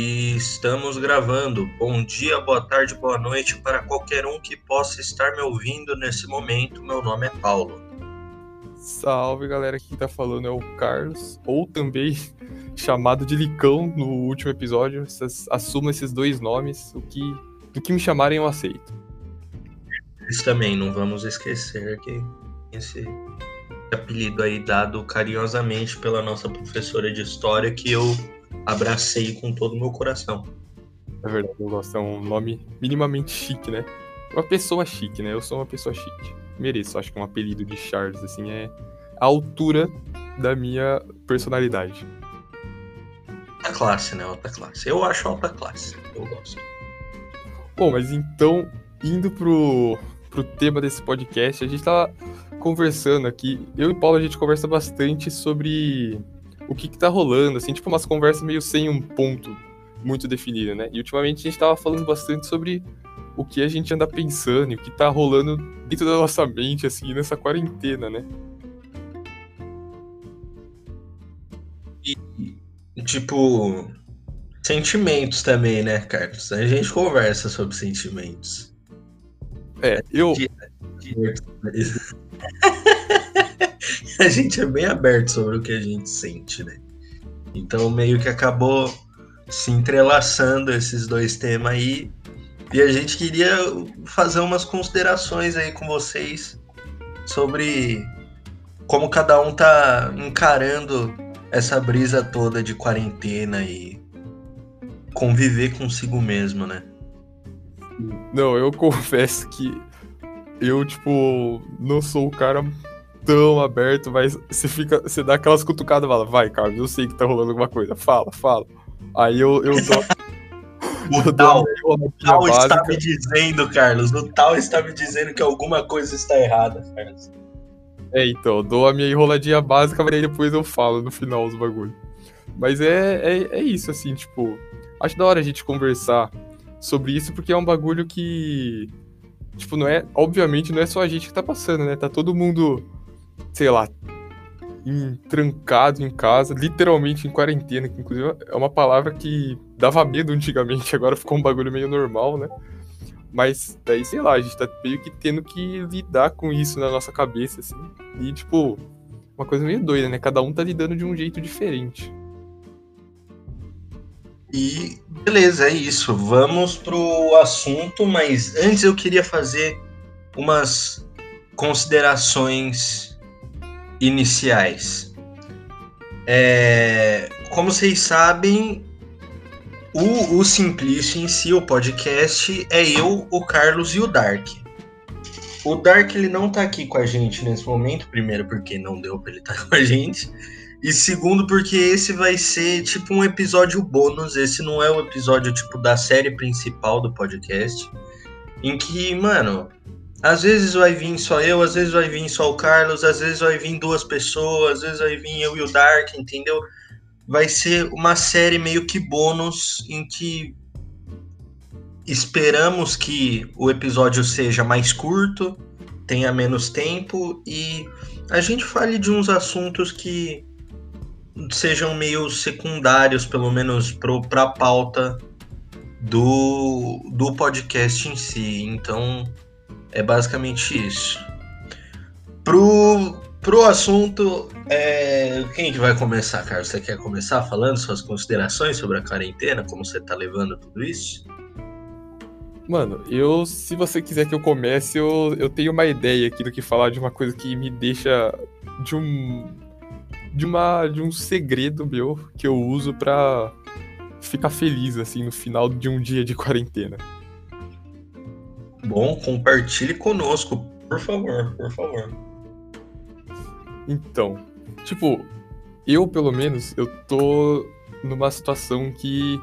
E estamos gravando. Bom dia, boa tarde, boa noite para qualquer um que possa estar me ouvindo nesse momento. Meu nome é Paulo. Salve galera, aqui tá falando é o Carlos, ou também chamado de Licão no último episódio. Assuma esses dois nomes, o que, do que me chamarem eu aceito. Isso também, não vamos esquecer que esse apelido aí dado carinhosamente pela nossa professora de história que eu abracei com todo o meu coração. É verdade, eu gosto, é um nome minimamente chique, né? Uma pessoa chique, né? Eu sou uma pessoa chique. Mereço, acho que um apelido de Charles, assim, é a altura da minha personalidade. Alta classe, né? Alta classe. Eu acho alta classe. Eu gosto. Bom, mas então, indo pro, pro tema desse podcast, a gente tava conversando aqui. Eu e Paulo, a gente conversa bastante sobre o que, que tá rolando, assim, tipo umas conversas meio sem um ponto muito definido, né? E ultimamente a gente tava falando bastante sobre o que a gente anda pensando e o que tá rolando dentro da nossa mente, assim, nessa quarentena, né? E, tipo, sentimentos também, né, Carlos? A gente conversa sobre sentimentos. É, eu. a gente é bem aberto sobre o que a gente sente, né? Então meio que acabou se entrelaçando esses dois temas aí. E a gente queria fazer umas considerações aí com vocês sobre como cada um tá encarando essa brisa toda de quarentena e conviver consigo mesmo, né? Não, eu confesso que eu, tipo, não sou o cara tão aberto, mas você fica. Você dá aquelas cutucadas e fala, vai, Carlos, eu sei que tá rolando alguma coisa. Fala, fala. Aí eu, eu dou. o tal, o tal está me dizendo, Carlos. O tal está me dizendo que alguma coisa está errada, Carlos. É, então, eu dou a minha enroladinha básica, mas aí depois eu falo no final os bagulhos. Mas é, é, é isso, assim, tipo. Acho da hora a gente conversar sobre isso, porque é um bagulho que. Tipo, não é. Obviamente, não é só a gente que tá passando, né? Tá todo mundo sei lá, em, trancado em casa, literalmente em quarentena, que inclusive é uma palavra que dava medo antigamente, agora ficou um bagulho meio normal, né? Mas daí, sei lá, a gente tá meio que tendo que lidar com isso na nossa cabeça, assim. E, tipo, uma coisa meio doida, né? Cada um tá lidando de um jeito diferente. E beleza, é isso. Vamos pro assunto, mas antes eu queria fazer umas considerações iniciais. É, como vocês sabem, o, o Simplício em si, o podcast, é eu, o Carlos e o Dark. O Dark ele não tá aqui com a gente nesse momento, primeiro porque não deu para ele estar tá com a gente, e segundo porque esse vai ser tipo um episódio bônus, esse não é o episódio tipo da série principal do podcast, em que, mano, às vezes vai vir só eu, às vezes vai vir só o Carlos, às vezes vai vir duas pessoas, às vezes vai vir eu e o Dark, entendeu? Vai ser uma série meio que bônus em que esperamos que o episódio seja mais curto, tenha menos tempo e a gente fale de uns assuntos que sejam meio secundários, pelo menos para a pauta do, do podcast em si. Então, é basicamente isso. Pro, pro assunto, é... quem que vai começar, Carlos? Você quer começar falando suas considerações sobre a quarentena? Como você tá levando tudo isso? Mano, eu, se você quiser que eu comece, eu, eu tenho uma ideia aqui do que falar de uma coisa que me deixa de um de uma de um segredo meu que eu uso para ficar feliz assim no final de um dia de quarentena. Bom, compartilhe conosco, por favor, por favor. Então, tipo, eu pelo menos, eu tô numa situação que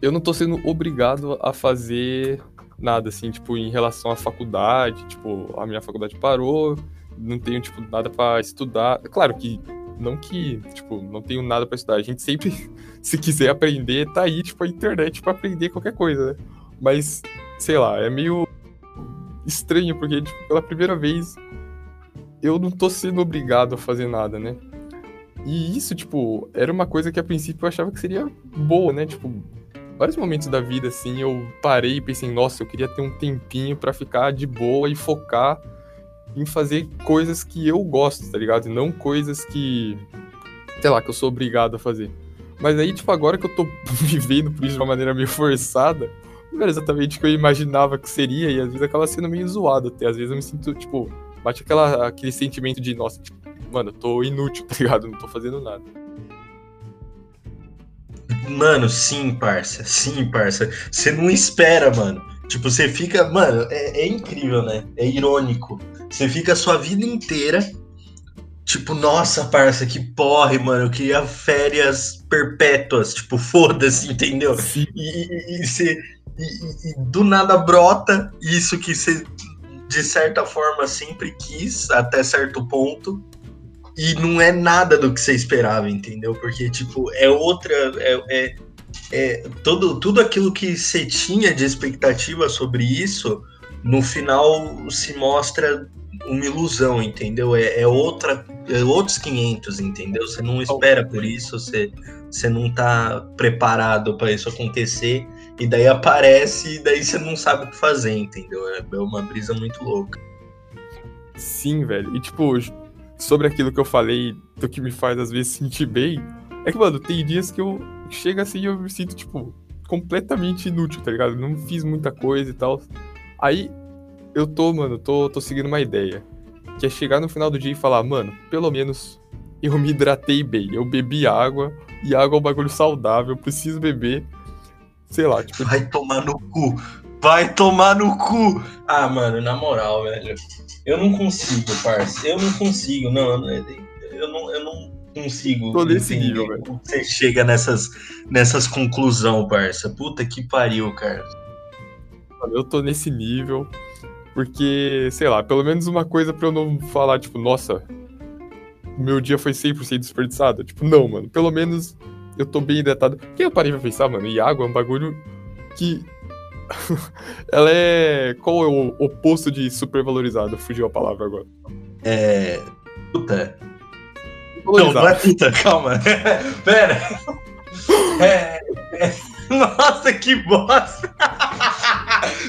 eu não tô sendo obrigado a fazer nada, assim, tipo, em relação à faculdade, tipo, a minha faculdade parou, não tenho, tipo, nada para estudar. Claro que, não que, tipo, não tenho nada para estudar, a gente sempre, se quiser aprender, tá aí, tipo, a internet para aprender qualquer coisa, né? Mas, sei lá, é meio estranho, porque tipo, pela primeira vez eu não tô sendo obrigado a fazer nada, né? E isso, tipo, era uma coisa que a princípio eu achava que seria boa, né? Tipo, vários momentos da vida, assim, eu parei e pensei, nossa, eu queria ter um tempinho para ficar de boa e focar em fazer coisas que eu gosto, tá ligado? E não coisas que, sei lá, que eu sou obrigado a fazer. Mas aí, tipo, agora que eu tô vivendo por isso de uma maneira meio forçada, não era exatamente o que eu imaginava que seria, e às vezes acaba sendo meio zoado até. Às vezes eu me sinto, tipo, bate aquela, aquele sentimento de, nossa, tipo, mano, eu tô inútil, tá ligado? Não tô fazendo nada. Mano, sim, parça. Sim, parça. Você não espera, mano. Tipo, você fica. Mano, é, é incrível, né? É irônico. Você fica a sua vida inteira. Tipo, nossa, parça, que porre, mano. Eu queria férias perpétuas. Tipo, foda-se, entendeu? E, e, e, você, e, e do nada brota isso que você, de certa forma, sempre quis, até certo ponto e não é nada do que você esperava, entendeu? Porque, tipo, é outra. É, é, é todo, tudo aquilo que você tinha de expectativa sobre isso, no final se mostra uma ilusão, entendeu? É, é outra, é outros 500, entendeu? Você não espera por isso, você, você não tá preparado para isso acontecer, e daí aparece, e daí você não sabe o que fazer, entendeu? É, uma brisa muito louca. Sim, velho. E tipo, sobre aquilo que eu falei, do que me faz às vezes sentir bem, é que, mano, tem dias que eu chego assim e eu me sinto, tipo, completamente inútil, tá ligado? Não fiz muita coisa e tal. Aí eu tô, mano, tô, tô seguindo uma ideia. Que é chegar no final do dia e falar, mano, pelo menos eu me hidratei bem. Eu bebi água, e água é um bagulho saudável, preciso beber. Sei lá, tipo. Vai tomar no cu! Vai tomar no cu! Ah, mano, na moral, velho. Eu não consigo, parça. Eu não consigo, não. Eu não, eu não consigo. Tô nesse nível, velho. Você chega nessas, nessas conclusão, parça. Puta que pariu, cara. Eu tô nesse nível. Porque, sei lá, pelo menos uma coisa pra eu não falar, tipo, nossa, meu dia foi 100% desperdiçado. Tipo, não, mano. Pelo menos eu tô bem hidratado. Porque eu parei pra pensar, mano, e água é um bagulho que ela é. Qual é o oposto de supervalorizado? Fugiu a palavra agora. É. Puta. Não, não é puta, calma. Pera. É, é... Nossa, que bosta!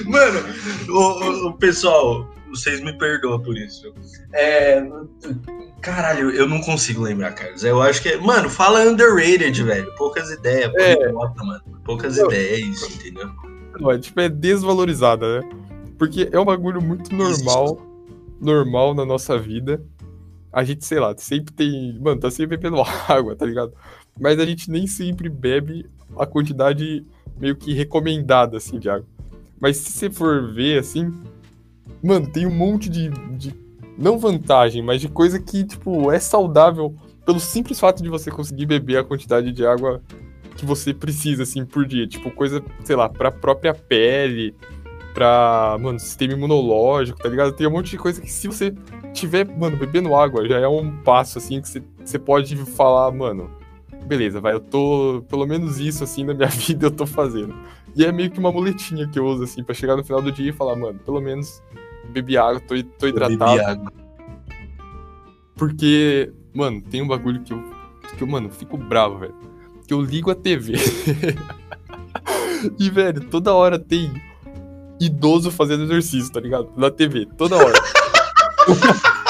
Mano, o, o, pessoal, vocês me perdoam por isso. É, caralho, eu não consigo lembrar, Carlos. Eu acho que. Mano, fala underrated, velho. Poucas ideias. É. mano. Poucas ideias, entendeu? Não, é, tipo, é desvalorizada, né? Porque é um bagulho muito normal, normal na nossa vida. A gente, sei lá, sempre tem. Mano, tá sempre bebendo água, tá ligado? Mas a gente nem sempre bebe a quantidade meio que recomendada, assim, de água. Mas se você for ver, assim. Mano, tem um monte de, de. Não vantagem, mas de coisa que, tipo, é saudável pelo simples fato de você conseguir beber a quantidade de água que você precisa, assim, por dia. Tipo, coisa, sei lá, pra própria pele, pra, mano, sistema imunológico, tá ligado? Tem um monte de coisa que se você tiver, mano, bebendo água, já é um passo, assim, que você, pode falar, mano, beleza, vai, eu tô, pelo menos isso, assim, na minha vida eu tô fazendo. E é meio que uma muletinha que eu uso, assim, pra chegar no final do dia e falar, mano, pelo menos bebi água, tô, tô hidratado. Bebi água. Porque, mano, tem um bagulho que eu, que eu, mano, fico bravo, velho que eu ligo a TV. e, velho, toda hora tem idoso fazendo exercício, tá ligado? Na TV, toda hora.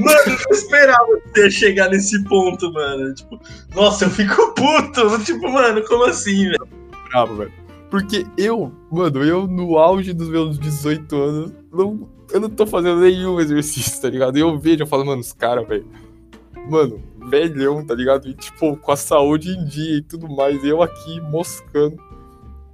Mano, eu não esperava ia chegar nesse ponto, mano. Tipo, nossa, eu fico puto. Tipo, mano, como assim, velho? Bravo, velho. Porque eu, mano, eu no auge dos meus 18 anos, não, eu não tô fazendo nenhum exercício, tá ligado? E eu vejo, eu falo, mano, os caras, velho. Mano, velhão, tá ligado? E, tipo, com a saúde em dia e tudo mais. Eu aqui moscando.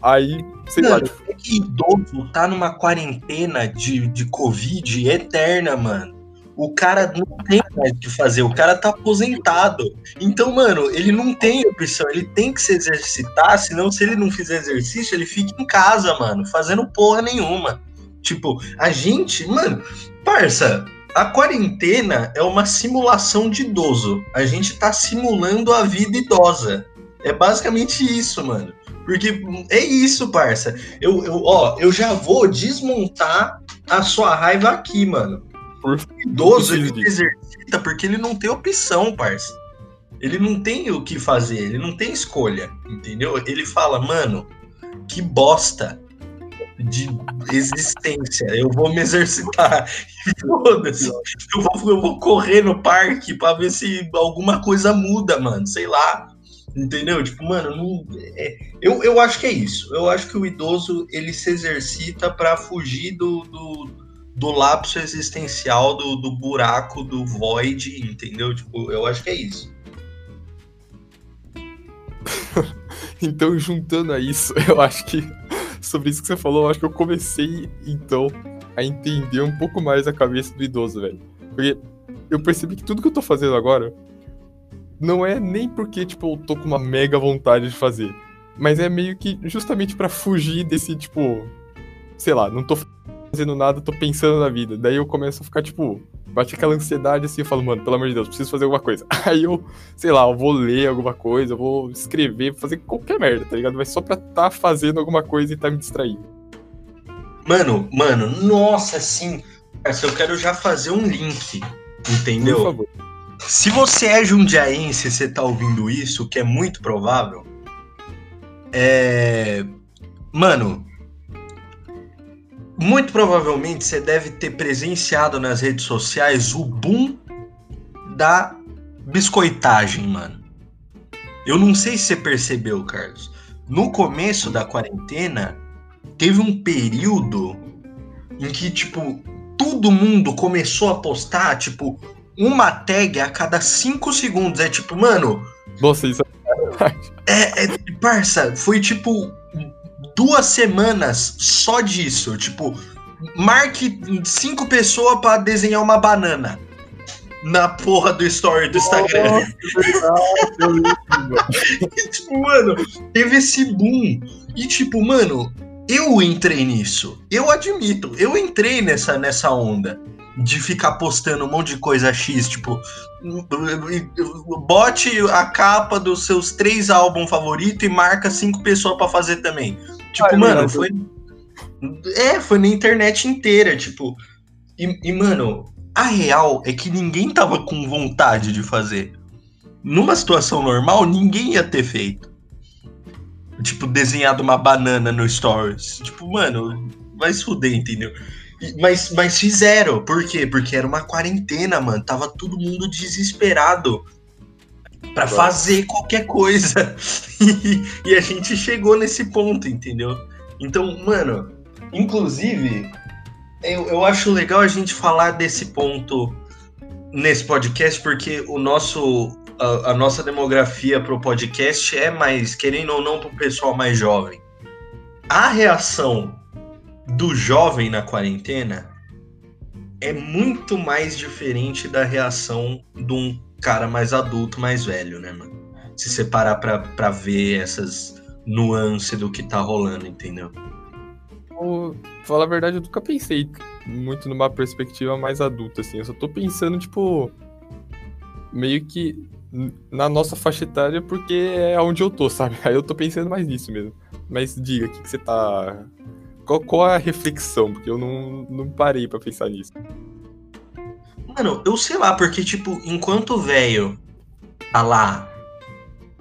Aí, sei Não, lá. É que idoso tá numa quarentena de, de Covid eterna, mano. O cara não tem mais o que fazer, o cara tá aposentado. Então, mano, ele não tem opção, ele tem que se exercitar, senão se ele não fizer exercício, ele fica em casa, mano, fazendo porra nenhuma. Tipo, a gente, mano, parça, a quarentena é uma simulação de idoso. A gente tá simulando a vida idosa. É basicamente isso, mano. Porque é isso, parça. Eu, eu, ó, eu já vou desmontar a sua raiva aqui, mano. Por idoso, ele exercita porque ele não tem opção, parça. Ele não tem o que fazer, ele não tem escolha, entendeu? Ele fala, mano, que bosta de existência. Eu vou me exercitar. Foda-se. Eu vou, eu vou correr no parque pra ver se alguma coisa muda, mano. Sei lá. Entendeu? Tipo, mano, não, é, eu, eu acho que é isso. Eu acho que o idoso ele se exercita para fugir do, do, do, lapso existencial, do, do buraco, do void, entendeu? Tipo, eu acho que é isso. então, juntando a isso, eu acho que sobre isso que você falou, eu acho que eu comecei, então, a entender um pouco mais a cabeça do idoso, velho. Porque eu percebi que tudo que eu tô fazendo agora não é nem porque, tipo, eu tô com uma mega vontade de fazer. Mas é meio que justamente para fugir desse, tipo. Sei lá, não tô fazendo nada, tô pensando na vida. Daí eu começo a ficar, tipo, bate aquela ansiedade assim, eu falo, mano, pelo amor de Deus, preciso fazer alguma coisa. Aí eu, sei lá, eu vou ler alguma coisa, eu vou escrever, fazer qualquer merda, tá ligado? Mas só pra tá fazendo alguma coisa e tá me distraindo. Mano, mano, nossa, sim. Eu quero já fazer um link, entendeu? Por favor. Se você é jundiaense e você tá ouvindo isso, que é muito provável, é. Mano, muito provavelmente você deve ter presenciado nas redes sociais o boom da biscoitagem, mano. Eu não sei se você percebeu, Carlos. No começo da quarentena, teve um período em que, tipo, todo mundo começou a postar, tipo, uma tag a cada cinco segundos. É tipo, mano. Nossa, isso é. É, é parça, foi tipo duas semanas só disso. Tipo, marque cinco pessoas para desenhar uma banana na porra do story do Instagram. e, tipo, mano, teve esse boom. E tipo, mano, eu entrei nisso. Eu admito, eu entrei nessa, nessa onda de ficar postando um monte de coisa X, tipo, bote a capa dos seus três álbuns favoritos e marca cinco pessoas para fazer também. Tipo, Ai, mano, foi. É, foi na internet inteira, tipo. E, e, mano, a real é que ninguém tava com vontade de fazer. Numa situação normal, ninguém ia ter feito. Tipo, desenhado uma banana no Stories. Tipo, mano, vai se fuder, entendeu? Mas, mas fizeram. Por quê? Porque era uma quarentena, mano. Tava todo mundo desesperado para fazer qualquer coisa. E, e, a gente chegou nesse ponto, entendeu? Então, mano, inclusive, eu, eu acho legal a gente falar desse ponto nesse podcast, porque o nosso. A, a nossa demografia pro podcast é mais, querendo ou não, pro pessoal mais jovem. A reação do jovem na quarentena é muito mais diferente da reação de um cara mais adulto, mais velho, né, mano? Se você parar pra, pra ver essas nuances do que tá rolando, entendeu? Vou falar a verdade, eu nunca pensei muito numa perspectiva mais adulta, assim. Eu só tô pensando, tipo, meio que na nossa faixa etária, porque é onde eu tô, sabe? Aí eu tô pensando mais nisso mesmo. Mas diga, o que, que você tá qual, qual é a reflexão? Porque eu não, não parei para pensar nisso. Mano, eu sei lá, porque, tipo, enquanto o velho tá lá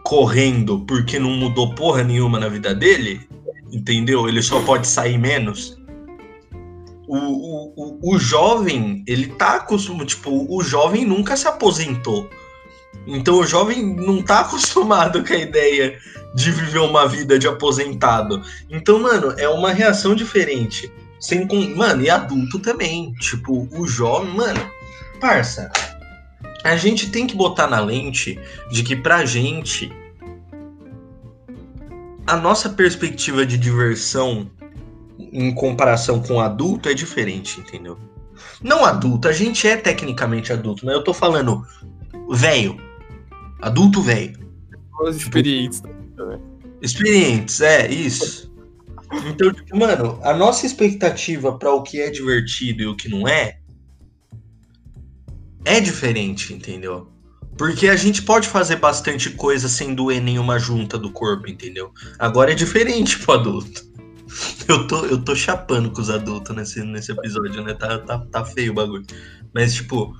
correndo porque não mudou porra nenhuma na vida dele, entendeu? Ele só pode sair menos. O, o, o, o jovem, ele tá acostumado, tipo, o jovem nunca se aposentou. Então o jovem não tá acostumado com a ideia de viver uma vida de aposentado. Então, mano, é uma reação diferente. Sem. Mano, e adulto também. Tipo, o jovem, mano, parça. A gente tem que botar na lente de que pra gente a nossa perspectiva de diversão em comparação com adulto é diferente, entendeu? Não adulto, a gente é tecnicamente adulto, mas eu tô falando velho. Adulto velho. Experientes. Tipo, Experientes, é, isso. Então, tipo, mano, a nossa expectativa para o que é divertido e o que não é é diferente, entendeu? Porque a gente pode fazer bastante coisa sem doer nenhuma junta do corpo, entendeu? Agora é diferente pro adulto. Eu tô, eu tô chapando com os adultos nesse, nesse episódio, né? Tá, tá, tá feio o bagulho. Mas, tipo,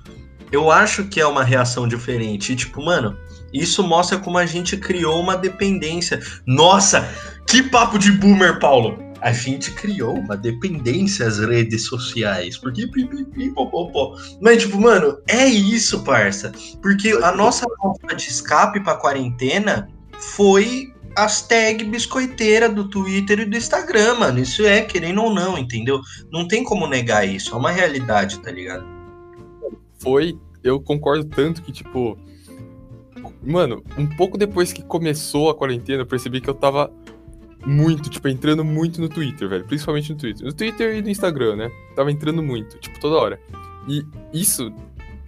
eu acho que é uma reação diferente. E, tipo, mano, isso mostra como a gente criou uma dependência. Nossa, que papo de boomer, Paulo! A gente criou uma dependência às redes sociais. Porque pipipi, popopó. Mas, tipo, mano, é isso, parça. Porque a nossa válvula de escape pra quarentena foi as tags biscoiteira do Twitter e do Instagram, mano. Isso é, querendo ou não, entendeu? Não tem como negar isso. É uma realidade, tá ligado? Foi, eu concordo tanto que, tipo, Mano, um pouco depois que começou a quarentena, eu percebi que eu tava muito, tipo, entrando muito no Twitter, velho. Principalmente no Twitter. No Twitter e no Instagram, né? Tava entrando muito, tipo, toda hora. E isso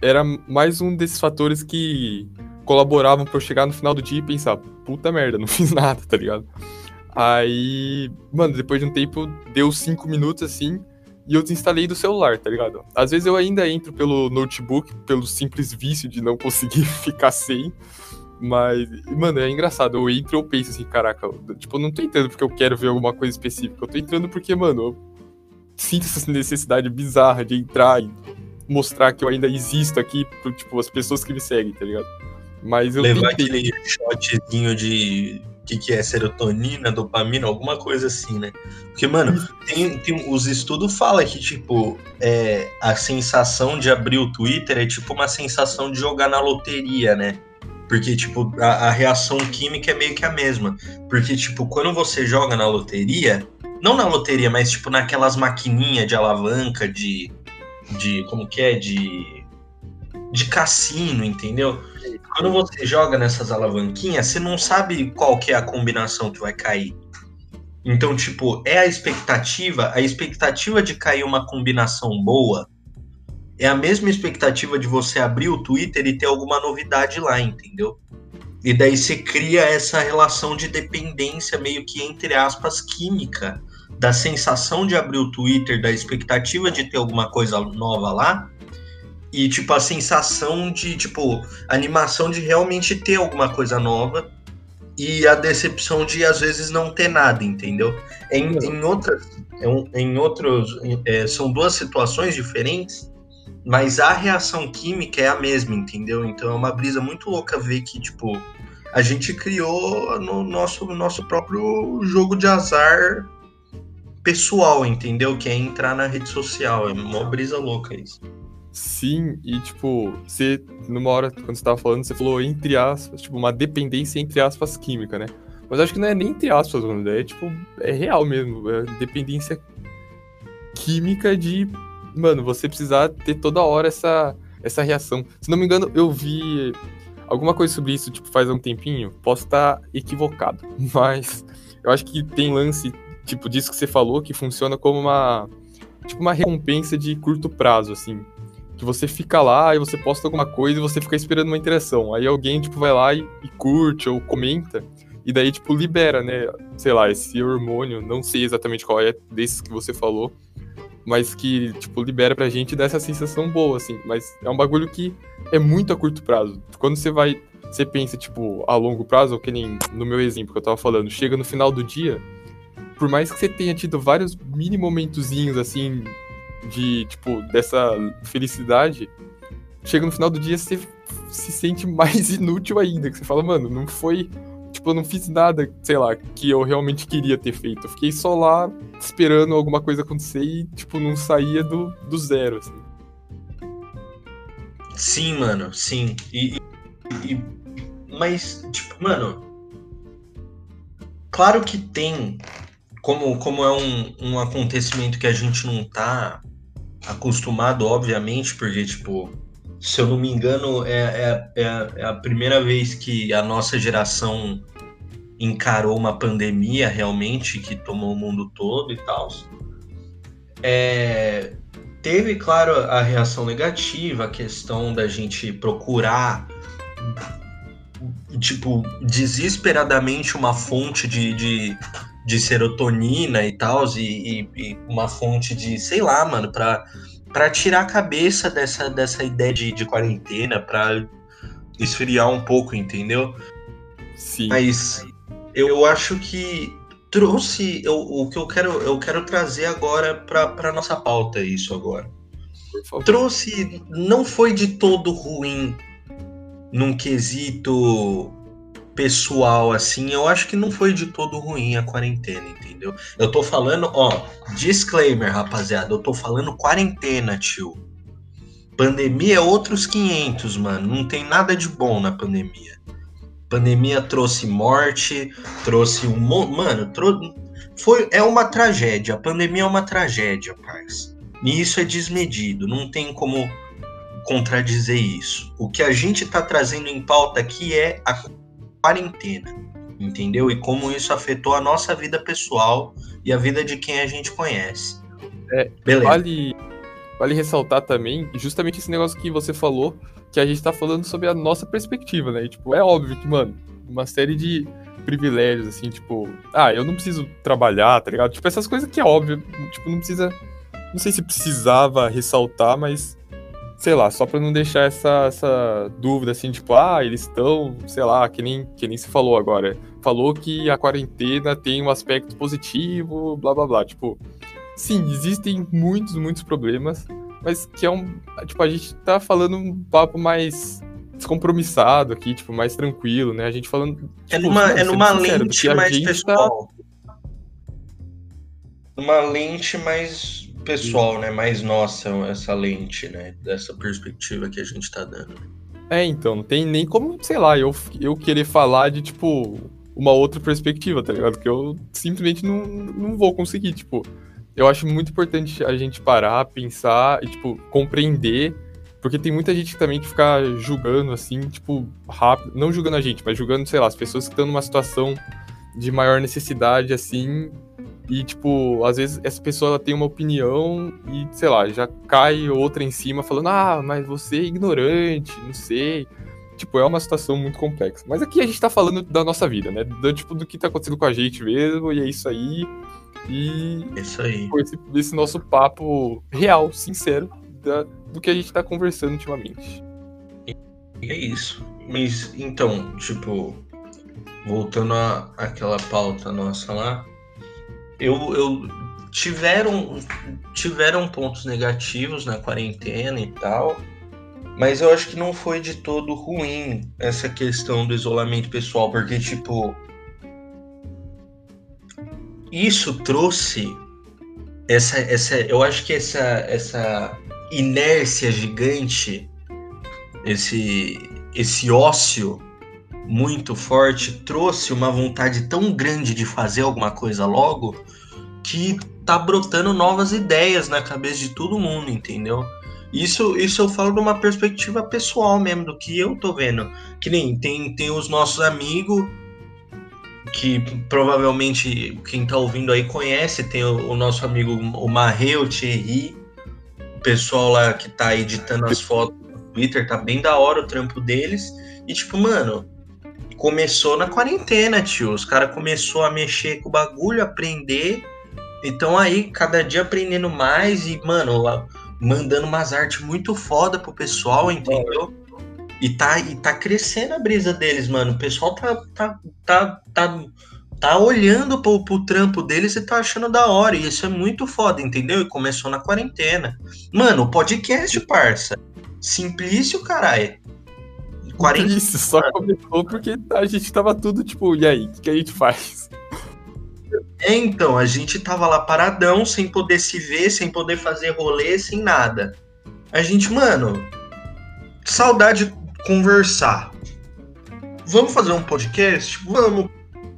era mais um desses fatores que colaboravam pra eu chegar no final do dia e pensar, puta merda, não fiz nada, tá ligado? Aí, mano, depois de um tempo, deu cinco minutos assim, e eu desinstalei do celular, tá ligado? Às vezes eu ainda entro pelo notebook, pelo simples vício de não conseguir ficar sem. Mas, mano, é engraçado. Eu entro e eu penso assim, caraca, tipo, eu não tô entrando porque eu quero ver alguma coisa específica. Eu tô entrando porque, mano, eu sinto essa necessidade bizarra de entrar e mostrar que eu ainda existo aqui pro, tipo, as pessoas que me seguem, tá ligado? Mas eu Levar tentei... aquele shotzinho de que, que é serotonina, dopamina, alguma coisa assim, né? Porque, mano, tem, tem, os estudos falam que, tipo, é, a sensação de abrir o Twitter é tipo uma sensação de jogar na loteria, né? Porque, tipo, a, a, reação química é meio que a mesma. Porque, tipo, quando você joga na loteria, não na loteria, mas, tipo, naquelas maquininhas de alavanca, de. de como que é? De. de cassino, entendeu? Quando você joga nessas alavanquinhas, você não sabe qual que é a combinação que vai cair. Então, tipo, é a expectativa, a expectativa de cair uma combinação boa é a mesma expectativa de você abrir o Twitter e ter alguma novidade lá, entendeu? E daí você cria essa relação de dependência meio que entre aspas química da sensação de abrir o Twitter, da expectativa de ter alguma coisa nova lá e tipo a sensação de tipo animação de realmente ter alguma coisa nova e a decepção de às vezes não ter nada, entendeu? Em, em outras, em outros, é, são duas situações diferentes mas a reação química é a mesma, entendeu? Então é uma brisa muito louca ver que, tipo, a gente criou no nosso, nosso próprio jogo de azar pessoal, entendeu? Que é entrar na rede social. É uma brisa louca isso. Sim, e tipo, você, numa hora, quando você tava falando, você falou entre aspas, tipo, uma dependência entre aspas química, né? Mas acho que não é nem entre aspas, mano, é tipo, é real mesmo, é dependência química de mano, você precisar ter toda hora essa, essa reação. Se não me engano, eu vi alguma coisa sobre isso, tipo, faz um tempinho. Posso estar equivocado, mas eu acho que tem lance, tipo, disso que você falou, que funciona como uma, tipo, uma recompensa de curto prazo, assim. Que você fica lá e você posta alguma coisa e você fica esperando uma interação. Aí alguém, tipo, vai lá e, e curte ou comenta. E daí, tipo, libera, né? Sei lá, esse hormônio, não sei exatamente qual é desses que você falou, mas que, tipo, libera pra gente dessa sensação boa, assim. Mas é um bagulho que é muito a curto prazo. Quando você vai, você pensa, tipo, a longo prazo, ou que nem no meu exemplo que eu tava falando, chega no final do dia, por mais que você tenha tido vários mini momentozinhos, assim, de, tipo, dessa felicidade, chega no final do dia, você se sente mais inútil ainda, que você fala, mano, não foi tipo, eu não fiz nada, sei lá, que eu realmente queria ter feito. Eu fiquei só lá esperando alguma coisa acontecer e, tipo, não saía do, do zero, assim. Sim, mano, sim. E, e, mas, tipo, mano. Claro que tem. Como, como é um, um acontecimento que a gente não tá acostumado, obviamente, porque, tipo, se eu não me engano, é, é, é, é, a primeira vez que a nossa geração encarou uma pandemia realmente que tomou o mundo todo e tal. É, teve, claro, a reação negativa, a questão da gente procurar, tipo, desesperadamente uma fonte de, de, de serotonina e tal, e, e, uma fonte de, sei lá, mano, para para tirar a cabeça dessa, dessa ideia de, de quarentena, para esfriar um pouco, entendeu? Sim. Mas eu acho que trouxe eu, o que eu quero eu quero trazer agora para nossa pauta isso agora trouxe. Não foi de todo ruim num quesito pessoal, assim. Eu acho que não foi de todo ruim a quarentena, entendeu? Eu tô falando, ó, disclaimer, rapaziada. Eu tô falando quarentena, tio. Pandemia é outros 500, mano. Não tem nada de bom na pandemia. Pandemia trouxe morte, trouxe um. Mano, trou... foi, é uma tragédia. A pandemia é uma tragédia, parça. E isso é desmedido. Não tem como contradizer isso. O que a gente está trazendo em pauta aqui é a quarentena, entendeu? E como isso afetou a nossa vida pessoal e a vida de quem a gente conhece. É, Beleza. Vale, vale ressaltar também, justamente esse negócio que você falou, que a gente tá falando sobre a nossa perspectiva, né? E, tipo, é óbvio que, mano, uma série de privilégios, assim, tipo, ah, eu não preciso trabalhar, tá ligado? Tipo, essas coisas que é óbvio, tipo, não precisa. Não sei se precisava ressaltar, mas sei lá, só pra não deixar essa, essa dúvida assim, tipo, ah, eles estão, sei lá, que nem, que nem se falou agora. Falou que a quarentena tem um aspecto positivo, blá blá blá. Tipo, sim, existem muitos, muitos problemas, mas que é um. Tipo, a gente tá falando um papo mais descompromissado aqui, tipo, mais tranquilo, né? A gente falando. Tipo, é numa, é numa sincero, lente mais tá pessoal. Tá... Uma lente mais pessoal, né? Mais nossa, essa lente, né? Dessa perspectiva que a gente tá dando. É, então, não tem nem como, sei lá, eu, eu querer falar de, tipo, uma outra perspectiva, tá ligado? Que eu simplesmente não, não vou conseguir, tipo. Eu acho muito importante a gente parar, pensar e, tipo, compreender. Porque tem muita gente também que fica julgando, assim, tipo, rápido. Não julgando a gente, mas julgando, sei lá, as pessoas que estão numa situação de maior necessidade, assim, e, tipo, às vezes essa pessoa ela tem uma opinião e, sei lá, já cai outra em cima falando, ah, mas você é ignorante, não sei. Tipo, é uma situação muito complexa. Mas aqui a gente tá falando da nossa vida, né? Do, tipo, do que tá acontecendo com a gente mesmo, e é isso aí. E. Isso aí. Esse, esse nosso papo real, sincero, da, do que a gente tá conversando ultimamente. E é isso. Mas, então, tipo, voltando àquela pauta nossa lá eu, eu tiveram tiveram pontos negativos na quarentena e tal, mas eu acho que não foi de todo ruim essa questão do isolamento pessoal, porque tipo isso trouxe essa essa eu acho que essa essa inércia gigante, esse esse ócio muito forte trouxe uma vontade tão grande de fazer alguma coisa logo que tá brotando novas ideias na cabeça de todo mundo, entendeu? Isso, isso eu falo de uma perspectiva pessoal mesmo, do que eu tô vendo. Que nem tem, tem os nossos amigos, que provavelmente quem tá ouvindo aí conhece, tem o, o nosso amigo o Marre, o Thierry, o pessoal lá que tá editando as fotos no Twitter, tá bem da hora o trampo deles. E tipo, mano, começou na quarentena, tio. Os caras começou a mexer com o bagulho, aprender. Então aí, cada dia aprendendo mais e, mano, mandando umas artes muito foda pro pessoal, entendeu? E tá, e tá crescendo a brisa deles, mano. O pessoal tá, tá, tá, tá, tá olhando pro, pro trampo deles e tá achando da hora. E isso é muito foda, entendeu? E começou na quarentena. Mano, o podcast, parça. Simplício, caralho. 40 Isso, só começou porque a gente tava tudo tipo, e aí, o que, que, a gente faz? É, então, a gente tava lá paradão, sem poder se ver, sem poder fazer rolê, sem nada. A gente, mano, saudade de conversar. Vamos fazer um podcast? Vamos,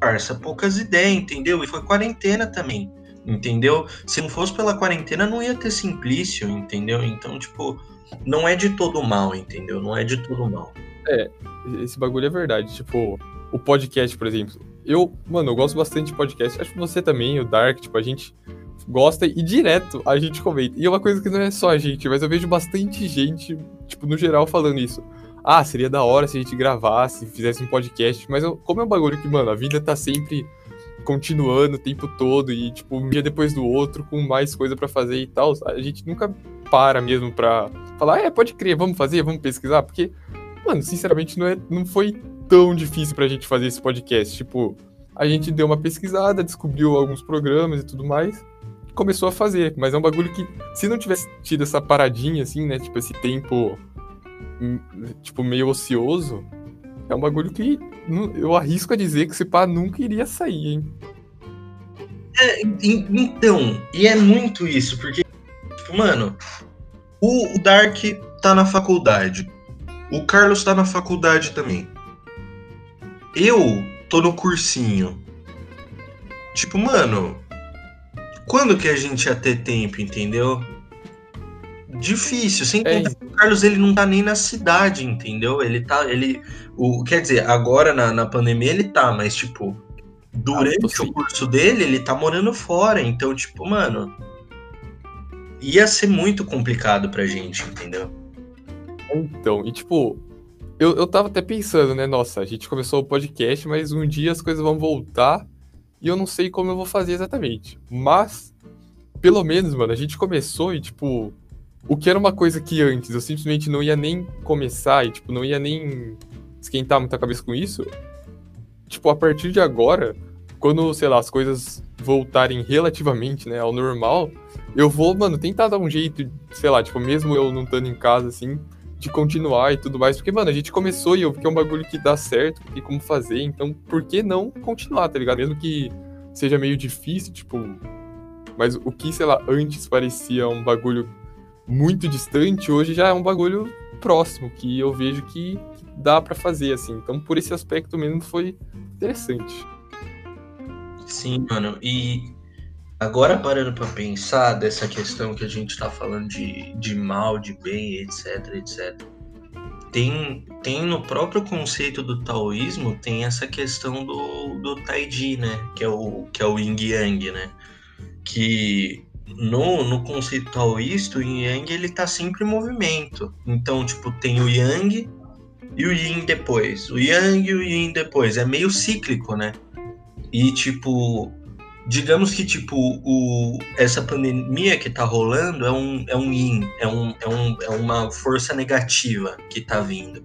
parça, poucas ideias, entendeu? E foi quarentena também, entendeu? Se não fosse pela quarentena, não ia ter simplício, entendeu? Então, tipo, não é de todo mal, entendeu? Não é de todo mal. É, esse bagulho é verdade. Tipo, o podcast, por exemplo. Eu, mano, eu gosto bastante de podcast. Acho que você também, o Dark, tipo, a gente gosta e direto a gente comenta. E é uma coisa que não é só a gente, mas eu vejo bastante gente, tipo, no geral, falando isso. Ah, seria da hora se a gente gravasse, fizesse um podcast. Mas eu, como é um bagulho que, mano, a vida tá sempre continuando o tempo todo e, tipo, um dia depois do outro, com mais coisa para fazer e tal, a gente nunca para mesmo pra falar, é, pode crer, vamos fazer, vamos pesquisar, porque Mano, sinceramente, não, é, não foi tão difícil pra gente fazer esse podcast. Tipo, a gente deu uma pesquisada, descobriu alguns programas e tudo mais, começou a fazer. Mas é um bagulho que, se não tivesse tido essa paradinha, assim, né? Tipo, esse tempo, hum, tipo, meio ocioso, é um bagulho que eu arrisco a dizer que esse pá nunca iria sair, hein? É, então, e é muito isso, porque, tipo, mano, o Dark tá na faculdade. O Carlos tá na faculdade também. Eu tô no cursinho. Tipo, mano, quando que a gente ia ter tempo, entendeu? Difícil, sem é. o Carlos ele não tá nem na cidade, entendeu? Ele tá, ele, o, quer dizer, agora na, na pandemia ele tá, mas tipo, durante ah, o curso dele ele tá morando fora, então tipo, mano, ia ser muito complicado pra gente, entendeu? Então, e tipo, eu, eu tava até pensando, né? Nossa, a gente começou o podcast, mas um dia as coisas vão voltar e eu não sei como eu vou fazer exatamente. Mas, pelo menos, mano, a gente começou e, tipo, o que era uma coisa que antes eu simplesmente não ia nem começar e, tipo, não ia nem esquentar muita cabeça com isso. Tipo, a partir de agora, quando, sei lá, as coisas voltarem relativamente, né, ao normal, eu vou, mano, tentar dar um jeito, sei lá, tipo, mesmo eu não estando em casa, assim, de continuar e tudo mais. Porque, mano, a gente começou e eu vi que é um bagulho que dá certo, que tem como fazer, então por que não continuar, tá ligado? Mesmo que seja meio difícil, tipo. Mas o que, sei lá, antes parecia um bagulho muito distante, hoje já é um bagulho próximo, que eu vejo que dá para fazer, assim. Então, por esse aspecto mesmo, foi interessante. Sim, mano. E agora parando para pensar dessa questão que a gente tá falando de, de mal, de bem, etc, etc. Tem, tem no próprio conceito do taoísmo, tem essa questão do, do Taiji, né? Que é o, que é o Yin Yang, né? Que no, no conceito taoísta, o Yin Yang ele tá sempre em movimento. Então, tipo, tem o Yang e o Yin depois. O Yang e o Yin depois. É meio cíclico, né? E, tipo, digamos que, tipo, o, essa pandemia que tá rolando é um, é um yin, é, um, é, um, é uma força negativa que tá vindo.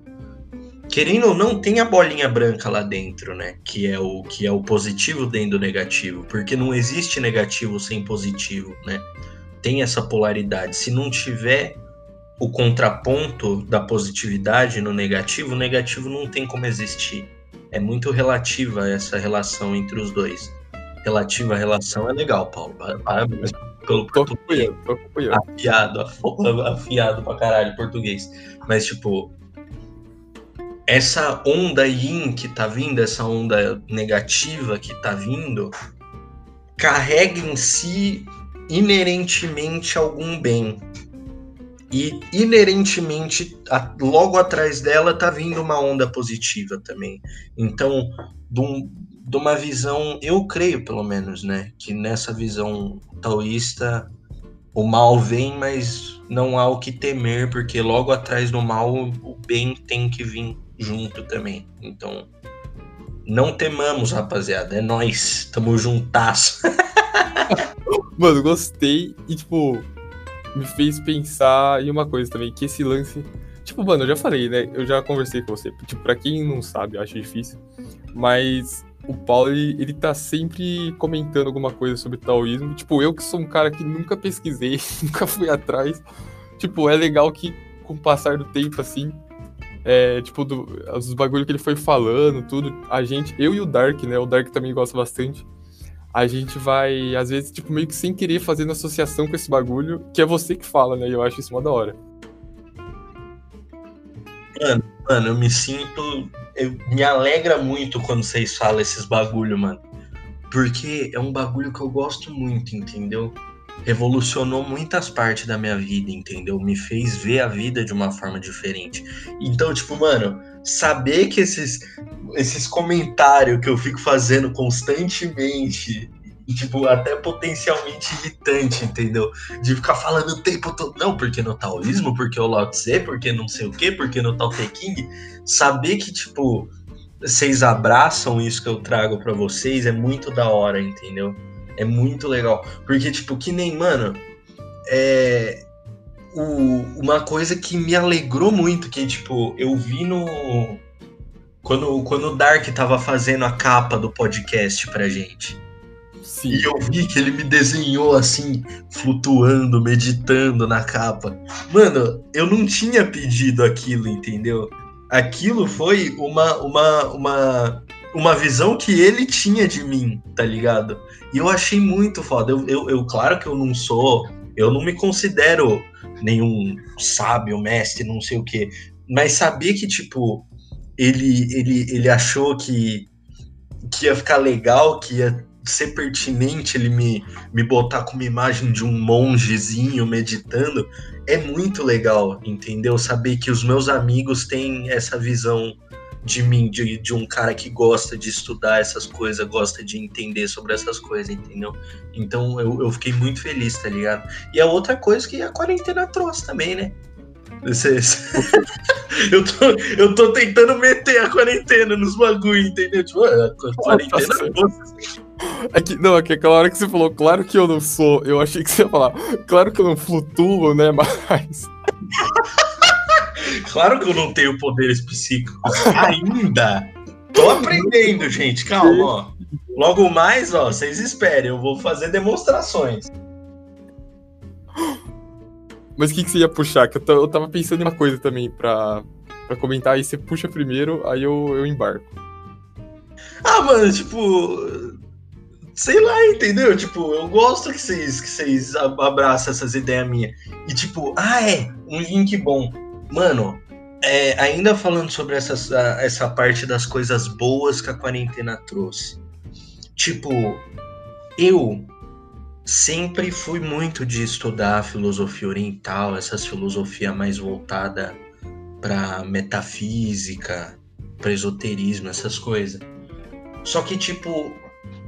Querendo ou não, tem a bolinha branca lá dentro, né? Que é o, que é o positivo dentro do negativo. Porque não existe negativo sem positivo, né? Tem essa polaridade. Se não tiver o contraponto da positividade no negativo, o negativo não tem como existir é muito relativa essa relação entre os dois. Relativa relação é legal, Paulo. Parabéns pelo tô português. Tô afiado, afiado pra caralho português. Mas, tipo, essa onda yin que tá vindo, essa onda negativa que tá vindo, carrega em si inerentemente algum bem e inerentemente logo atrás dela tá vindo uma onda positiva também. Então, de, um, de, uma visão, eu creio pelo menos, né, que nessa visão taoísta o mal vem, mas não há o que temer, porque logo atrás do mal o bem tem que vir junto também. Então, não temamos, rapaziada, é nós, tamo juntas. Mano, gostei e tipo, me fez pensar em uma coisa também, que esse lance. Tipo, mano, eu já falei, né? Eu já conversei com você. Tipo, pra quem não sabe, eu acho difícil. Mas o Paulo, ele, ele tá sempre comentando alguma coisa sobre taoísmo. Tipo, eu que sou um cara que nunca pesquisei, nunca fui atrás. Tipo, é legal que com o passar do tempo, assim, é, tipo, do, os bagulho que ele foi falando, tudo, a gente, eu e o Dark, né? O Dark também gosta bastante a gente vai, às vezes, tipo, meio que sem querer fazendo associação com esse bagulho, que é você que fala, né? E eu acho isso uma da hora. Mano, mano, eu me sinto. Eu, me alegra muito quando vocês falam esses bagulho, mano. Porque é um bagulho que eu gosto muito, entendeu? Revolucionou muitas partes da minha vida, entendeu? Me fez ver a vida de uma forma diferente. Então, tipo, mano, saber que esses, esses comentários que eu fico fazendo constantemente e, tipo, até potencialmente irritante, entendeu? De ficar falando o tempo todo, não, porque no taoísmo, porque o Lao Tse, porque não sei o quê, porque no Tao Te King, saber que, tipo, vocês abraçam isso que eu trago para vocês é muito da hora, entendeu? É muito legal. Porque, tipo, que nem, mano, é, o, uma coisa que me alegrou muito, que tipo, eu vi no. Quando, quando o Dark tava fazendo a capa do podcast pra gente. Sim. E eu vi que ele me desenhou assim, flutuando, meditando na capa. Mano, eu não tinha pedido aquilo, entendeu? Aquilo foi uma, uma, uma, uma visão que ele tinha de mim, tá ligado? E eu achei muito foda. Eu, eu, eu claro que eu não sou, eu não me considero nenhum sábio, mestre, não sei o quê. Mas saber que, tipo, ele, ele, ele achou que, que ia ficar legal, que ia ser pertinente ele me, me botar com uma imagem de um mongezinho meditando, é muito legal, entendeu? Saber que os meus amigos têm essa visão de mim, de, de um cara que gosta de estudar essas coisas, gosta de entender sobre essas coisas, entendeu? Então eu, eu fiquei muito feliz, tá ligado? E a outra coisa que a quarentena trouxe também, né? eu, tô, eu tô tentando meter a quarentena nos bagulho, entendeu? Tipo, a quarentena é que, não, é que aquela hora que você falou, claro que eu não sou, eu achei que você ia falar, claro que eu não flutuo, né, mas... claro que eu não tenho poderes psíquicos ainda. Tô aprendendo, gente, calma, ó. Logo mais, ó, vocês esperem, eu vou fazer demonstrações. Mas o que, que você ia puxar? Que eu, eu tava pensando em uma coisa também pra, pra comentar, aí você puxa primeiro, aí eu, eu embarco. Ah, mano, tipo. Sei lá, entendeu? Tipo, eu gosto que vocês, que vocês abraçam essas ideias minhas. E tipo, ah, é, um link bom. Mano, é, ainda falando sobre essas, essa parte das coisas boas que a quarentena trouxe. Tipo, eu sempre fui muito de estudar filosofia oriental, essas filosofia mais voltada para metafísica, para esoterismo, essas coisas. Só que tipo,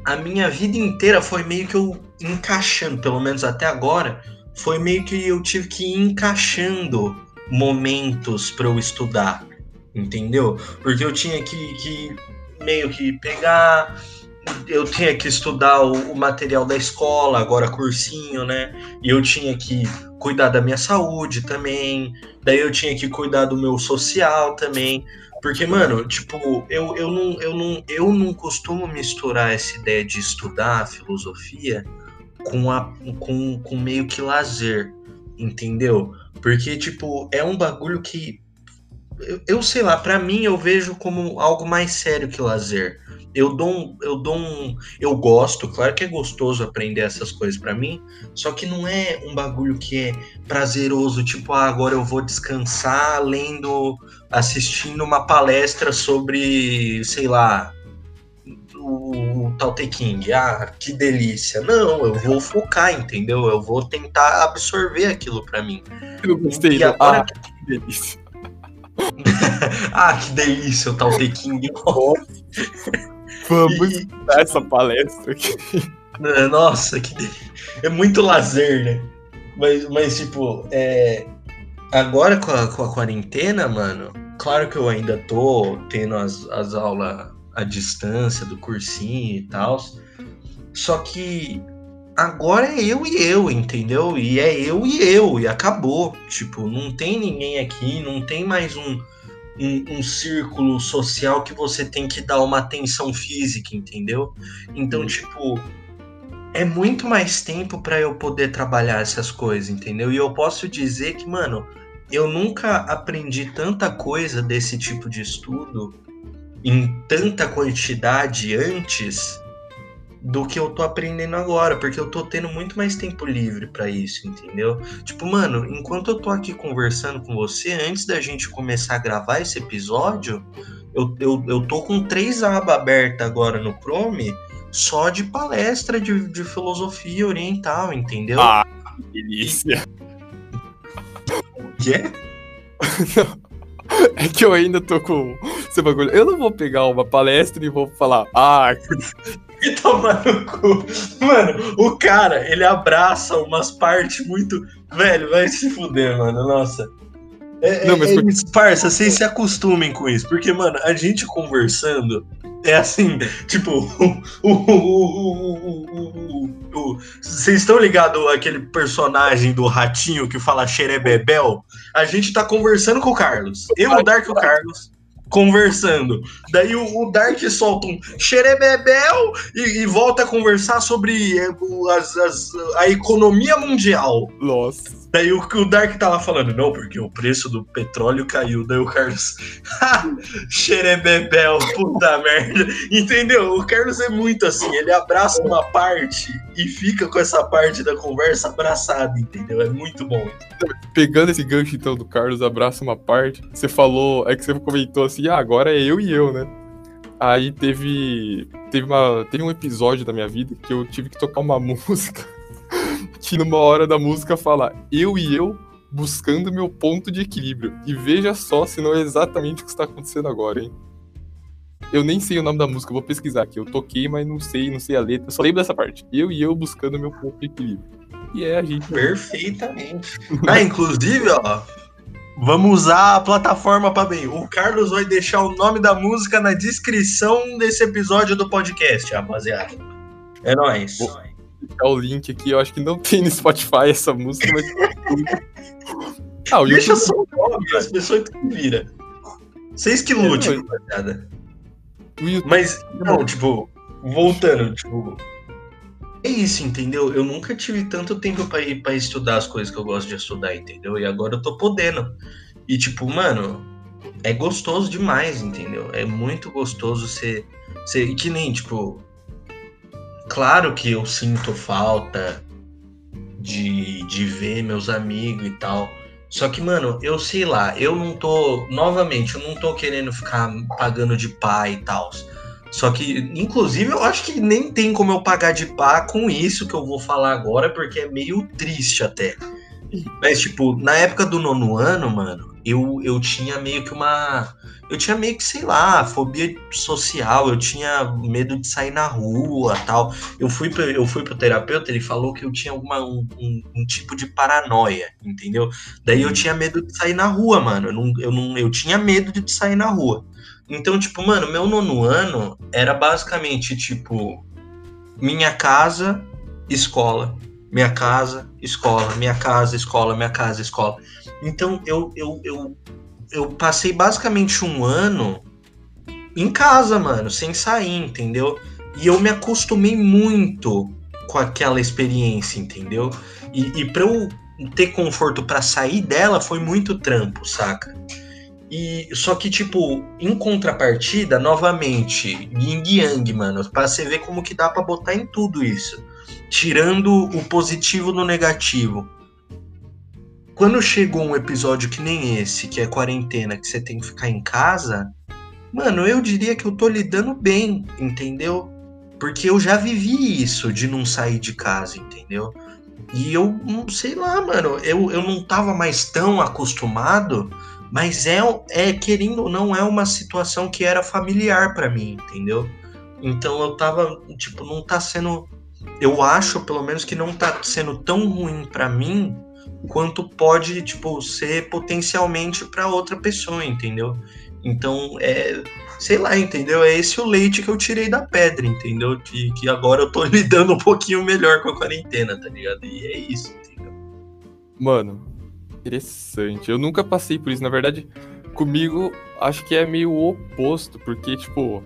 a minha vida inteira foi meio que eu encaixando, pelo menos até agora, foi meio que eu tive que ir encaixando momentos para eu estudar, entendeu? Porque eu tinha que, que meio que pegar eu tinha que estudar o, o, material da escola, agora cursinho, né? E eu tinha que cuidar da minha saúde também. Daí eu tinha que cuidar do meu social também. Porque, mano, tipo, eu, eu, não, eu, não, eu não costumo misturar essa ideia de estudar filosofia com, a, com, com meio que lazer, entendeu? Porque, tipo, é um bagulho que. Eu, eu sei lá, para mim eu vejo como algo mais sério que lazer eu dou um, eu dou um, eu gosto, claro que é gostoso aprender essas coisas para mim, só que não é um bagulho que é prazeroso, tipo, ah, agora eu vou descansar lendo, assistindo uma palestra sobre, sei lá, o, o King. Ah, que delícia. Não, eu vou focar, entendeu? Eu vou tentar absorver aquilo para mim. Eu gostei. E agora... Ah, que delícia. ah, que delícia o Tao Te King. Vamos e... dar essa palestra aqui. É, nossa, que é muito lazer, né? Mas, mas tipo, é... agora com a, com a quarentena, mano, claro que eu ainda tô tendo as, as aulas à distância do cursinho e tal. Só que agora é eu e eu, entendeu? E é eu e eu, e acabou. Tipo, não tem ninguém aqui, não tem mais um um, um, círculo social que você tem que dar uma atenção física, entendeu? Então, uhum. tipo, é muito mais tempo para eu poder trabalhar essas coisas, entendeu? E eu posso dizer que, mano, eu nunca aprendi tanta coisa desse tipo de estudo em tanta quantidade antes do que eu tô aprendendo agora, porque eu tô tendo muito mais tempo livre para isso, entendeu? Tipo, mano, enquanto eu tô aqui conversando com você, antes da gente começar a gravar esse episódio, eu, eu, eu tô com três abas abertas agora no Chrome só de palestra de, de filosofia oriental, entendeu? Ah, delícia. O quê? É que eu ainda tô com esse bagulho. Eu não vou pegar uma palestra e vou falar, ah, e tomar no cu. Mano, o cara, ele abraça umas partes muito. Velho, vai se fuder, mano. Nossa. É, não, mas é, é, parça, vocês se acostumem com isso. Porque, mano, a gente conversando é assim, tipo, vocês estão ligados àquele personagem do ratinho que fala xerebebel? A gente tá conversando com o Carlos. Eu, o Dark e o Carlos conversando. Daí o, o Dark solta um xerebebel e, e volta a conversar sobre é, as, as, a economia mundial. Nossa. Daí o o Dark tava falando, não, porque o preço do petróleo caiu. Daí o Carlos, xerebebel, puta merda. Entendeu? O Carlos é muito assim, ele abraça uma parte e fica com essa parte da conversa abraçada, entendeu? É muito bom. Pegando esse gancho então do Carlos, abraça uma parte. Você falou, é que você comentou assim, ah, agora é eu e eu, né? Aí teve, teve, uma, teve um episódio da minha vida que eu tive que tocar uma música que numa hora da música fala eu e eu buscando meu ponto de equilíbrio. E veja só se não é exatamente o que está acontecendo agora, hein? Eu nem sei o nome da música, vou pesquisar aqui. Eu toquei, mas não sei, não sei a letra. Eu só lembro dessa parte. Eu e eu buscando meu ponto de equilíbrio. E é a gente. Perfeitamente. ah, inclusive, ó. Vamos usar a plataforma para bem. O Carlos vai deixar o nome da música na descrição desse episódio do podcast, rapaziada. É nóis. Vou, deixar o link aqui. Eu acho que não tem no Spotify essa música, mas. ah, o Deixa só o nome, as pessoas que vira. Vocês que lute, é, rapaziada. Mas, não, tipo, voltando, tipo. É isso, entendeu? Eu nunca tive tanto tempo para ir para estudar as coisas que eu gosto de estudar, entendeu? E agora eu tô podendo. E tipo, mano, é gostoso demais, entendeu? É muito gostoso ser, ser que nem, tipo, Claro que eu sinto falta de, de ver meus amigos e tal. Só que, mano, eu sei lá, eu não tô. Novamente, eu não tô querendo ficar pagando de pá e tal. Só que, inclusive, eu acho que nem tem como eu pagar de pá com isso que eu vou falar agora, porque é meio triste até. Mas, tipo, na época do nono ano, mano, eu, eu tinha meio que uma. Eu tinha meio que, sei lá, fobia social, eu tinha medo de sair na rua tal. Eu fui, pra, eu fui pro terapeuta, ele falou que eu tinha alguma, um, um, um, tipo de paranoia, entendeu? Daí eu tinha medo de sair na rua, mano. Eu, não, eu, não, eu tinha medo de sair na rua. Então, tipo, mano, meu nono ano era basicamente, tipo, minha casa, escola. Minha casa, escola, minha casa, escola, minha casa, escola. Então eu, eu, eu, eu passei basicamente um ano em casa, mano, sem sair, entendeu? E eu me acostumei muito com aquela experiência, entendeu? E, e pra eu ter conforto para sair dela foi muito trampo, saca? E só que, tipo, em contrapartida, novamente, yin yang, mano, pra você ver como que dá para botar em tudo isso. Tirando o positivo no negativo quando chegou um episódio que nem esse, que é quarentena, que você tem que ficar em casa, mano, eu diria que eu tô lidando bem, entendeu? Porque eu já vivi isso de não sair de casa, entendeu? E eu não sei lá, mano, eu, eu não tava mais tão acostumado, mas é, é querendo ou não, é uma situação que era familiar para mim, entendeu? Então eu tava, tipo, não tá sendo. Eu acho, pelo menos, que não tá sendo tão ruim para mim quanto pode, tipo, ser potencialmente para outra pessoa, entendeu? Então, é, sei lá, entendeu? É esse o leite que eu tirei da pedra, entendeu? Que, que agora eu tô lidando um pouquinho melhor com a quarentena, tá ligado? E é isso, entendeu? Mano, interessante. Eu nunca passei por isso. Na verdade, comigo, acho que é meio oposto, porque, tipo,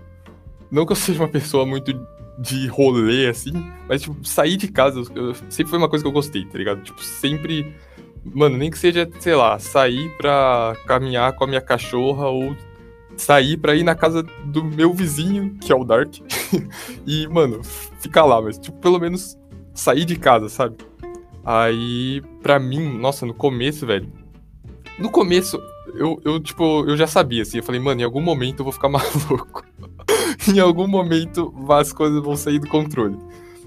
não que eu seja uma pessoa muito de rolê, assim, mas, tipo, sair de casa eu, sempre foi uma coisa que eu gostei, tá ligado? Tipo, sempre Mano, nem que seja, sei lá, sair pra caminhar com a minha cachorra ou sair pra ir na casa do meu vizinho, que é o Dark, e, mano, ficar lá, mas, tipo, pelo menos sair de casa, sabe? Aí, pra mim, nossa, no começo, velho. No começo, eu, eu, tipo, eu já sabia, assim, eu falei, mano, em algum momento eu vou ficar maluco. em algum momento as coisas vão sair do controle.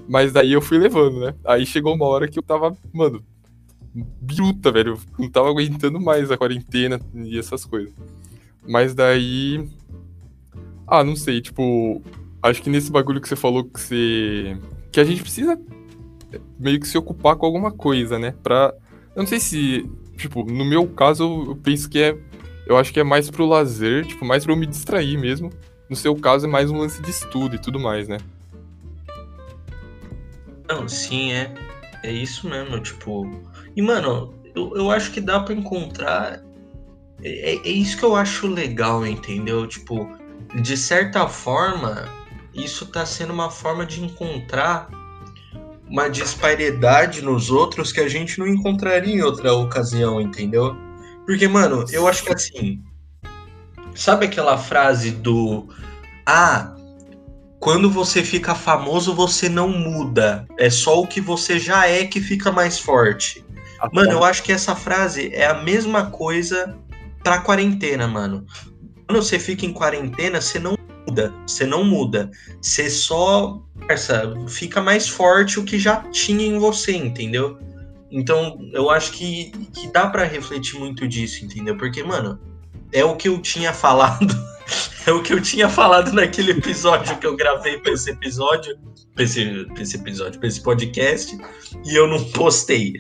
Mas daí eu fui levando, né? Aí chegou uma hora que eu tava, mano, bruta, velho. Não tava aguentando mais a quarentena e essas coisas. Mas daí. Ah, não sei, tipo. Acho que nesse bagulho que você falou que você. Que a gente precisa meio que se ocupar com alguma coisa, né? Pra. Eu não sei se. Tipo, no meu caso, eu penso que é. Eu acho que é mais pro lazer, tipo, mais pra eu me distrair mesmo. No seu caso, é mais um lance de estudo e tudo mais, né? Não, sim, é. É isso mesmo, tipo. E, mano, eu, eu acho que dá para encontrar é, é isso que eu acho legal, entendeu? Tipo, de certa forma, isso tá sendo uma forma de encontrar uma disparidade nos outros que a gente não encontraria em outra ocasião, entendeu? Porque, mano, eu acho que assim. Sabe aquela frase do. Ah, quando você fica famoso, você não muda. É só o que você já é que fica mais forte. Mano, eu acho que essa frase é a mesma coisa pra quarentena, mano. Quando você fica em quarentena, você não muda. Você não muda. Você só. Parça, fica mais forte o que já tinha em você, entendeu? Então, eu acho que, que dá para refletir muito disso, entendeu? Porque, mano, é o que eu tinha falado. é o que eu tinha falado naquele episódio que eu gravei pra esse episódio. Pra esse, pra esse episódio, pra esse podcast. E eu não postei.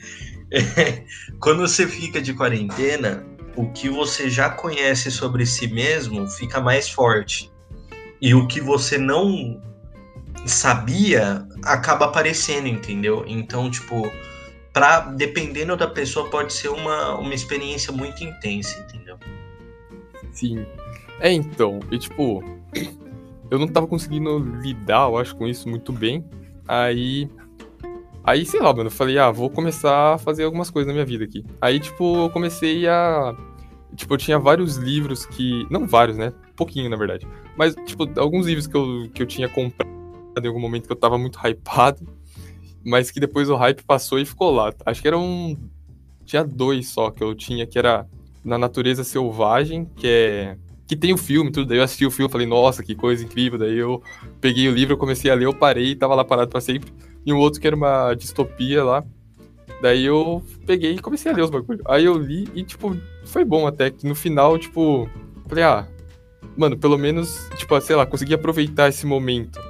Quando você fica de quarentena, o que você já conhece sobre si mesmo fica mais forte. E o que você não sabia acaba aparecendo, entendeu? Então, tipo, pra, dependendo da pessoa, pode ser uma, uma experiência muito intensa, entendeu? Sim. É, então, e tipo, eu não tava conseguindo lidar, eu acho, com isso muito bem. Aí Aí, sei lá, mano, eu falei, ah, vou começar a fazer algumas coisas na minha vida aqui. Aí, tipo, eu comecei a. Tipo, eu tinha vários livros que. Não vários, né? Pouquinho, na verdade. Mas, tipo, alguns livros que eu, que eu tinha comprado em algum momento que eu tava muito hypado. Mas que depois o hype passou e ficou lá. Acho que era um. Tinha dois só que eu tinha, que era Na Natureza Selvagem, que é. Que tem o filme tudo. Daí eu assisti o filme falei, nossa, que coisa incrível. Daí eu peguei o livro, comecei a ler, eu parei e tava lá parado para sempre e um outro que era uma distopia lá. Daí eu peguei e comecei a ler os bagulhos. Aí eu li e, tipo, foi bom até, que no final, tipo, falei, ah, mano, pelo menos, tipo, sei lá, consegui aproveitar esse momento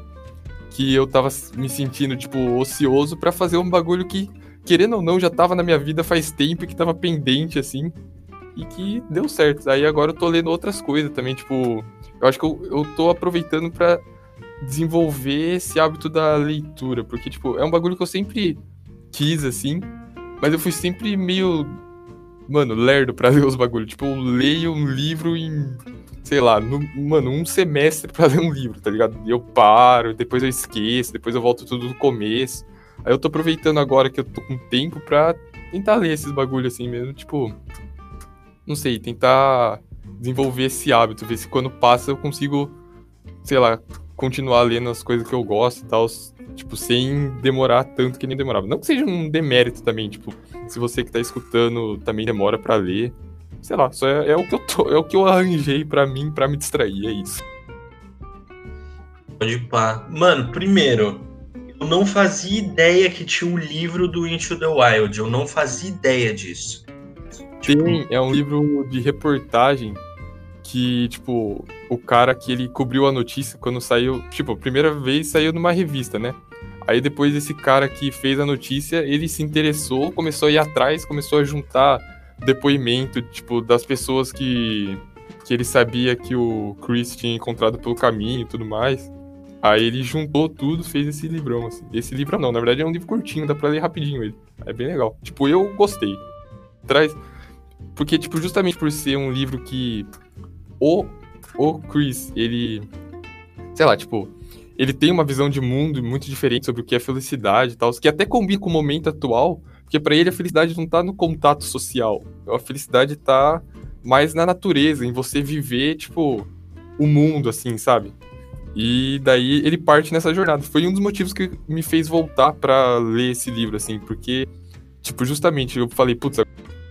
que eu tava me sentindo, tipo, ocioso para fazer um bagulho que, querendo ou não, já tava na minha vida faz tempo e que tava pendente, assim, e que deu certo. Aí agora eu tô lendo outras coisas também, tipo, eu acho que eu, eu tô aproveitando para desenvolver esse hábito da leitura, porque, tipo, é um bagulho que eu sempre quis, assim, mas eu fui sempre meio, mano, lerdo pra ler os bagulhos. Tipo, eu leio um livro em, sei lá, no, mano, um semestre pra ler um livro, tá ligado? Eu paro, depois eu esqueço, depois eu volto tudo do começo. Aí eu tô aproveitando agora que eu tô com tempo pra tentar ler esses bagulhos assim mesmo, tipo, não sei, tentar desenvolver esse hábito, ver se quando passa eu consigo, sei lá, continuar lendo as coisas que eu gosto e tal, tipo, sem demorar tanto que nem demorava. Não que seja um demérito também, tipo, se você que tá escutando também demora para ler, sei lá, só é, é, o que eu tô, é o que eu arranjei para mim para me distrair, é isso. Pode pá. Mano, primeiro, eu não fazia ideia que tinha um livro do Into the Wild, eu não fazia ideia disso. Tipo... Tem, é um livro de reportagem que, tipo, o cara que ele cobriu a notícia quando saiu, tipo, a primeira vez saiu numa revista, né? Aí depois esse cara que fez a notícia, ele se interessou, começou a ir atrás, começou a juntar depoimento, tipo, das pessoas que, que ele sabia que o Chris tinha encontrado pelo caminho e tudo mais. Aí ele juntou tudo, fez esse livrão, assim. Esse livro não, na verdade é um livro curtinho, dá pra ler rapidinho ele. É bem legal. Tipo, eu gostei. Traz... Porque, tipo, justamente por ser um livro que o, o Chris, ele. Sei lá, tipo. Ele tem uma visão de mundo muito diferente sobre o que é felicidade e tal, que até combina com o momento atual, porque para ele a felicidade não tá no contato social. A felicidade tá mais na natureza, em você viver, tipo, o mundo, assim, sabe? E daí ele parte nessa jornada. Foi um dos motivos que me fez voltar para ler esse livro, assim, porque, tipo, justamente eu falei, putz, eu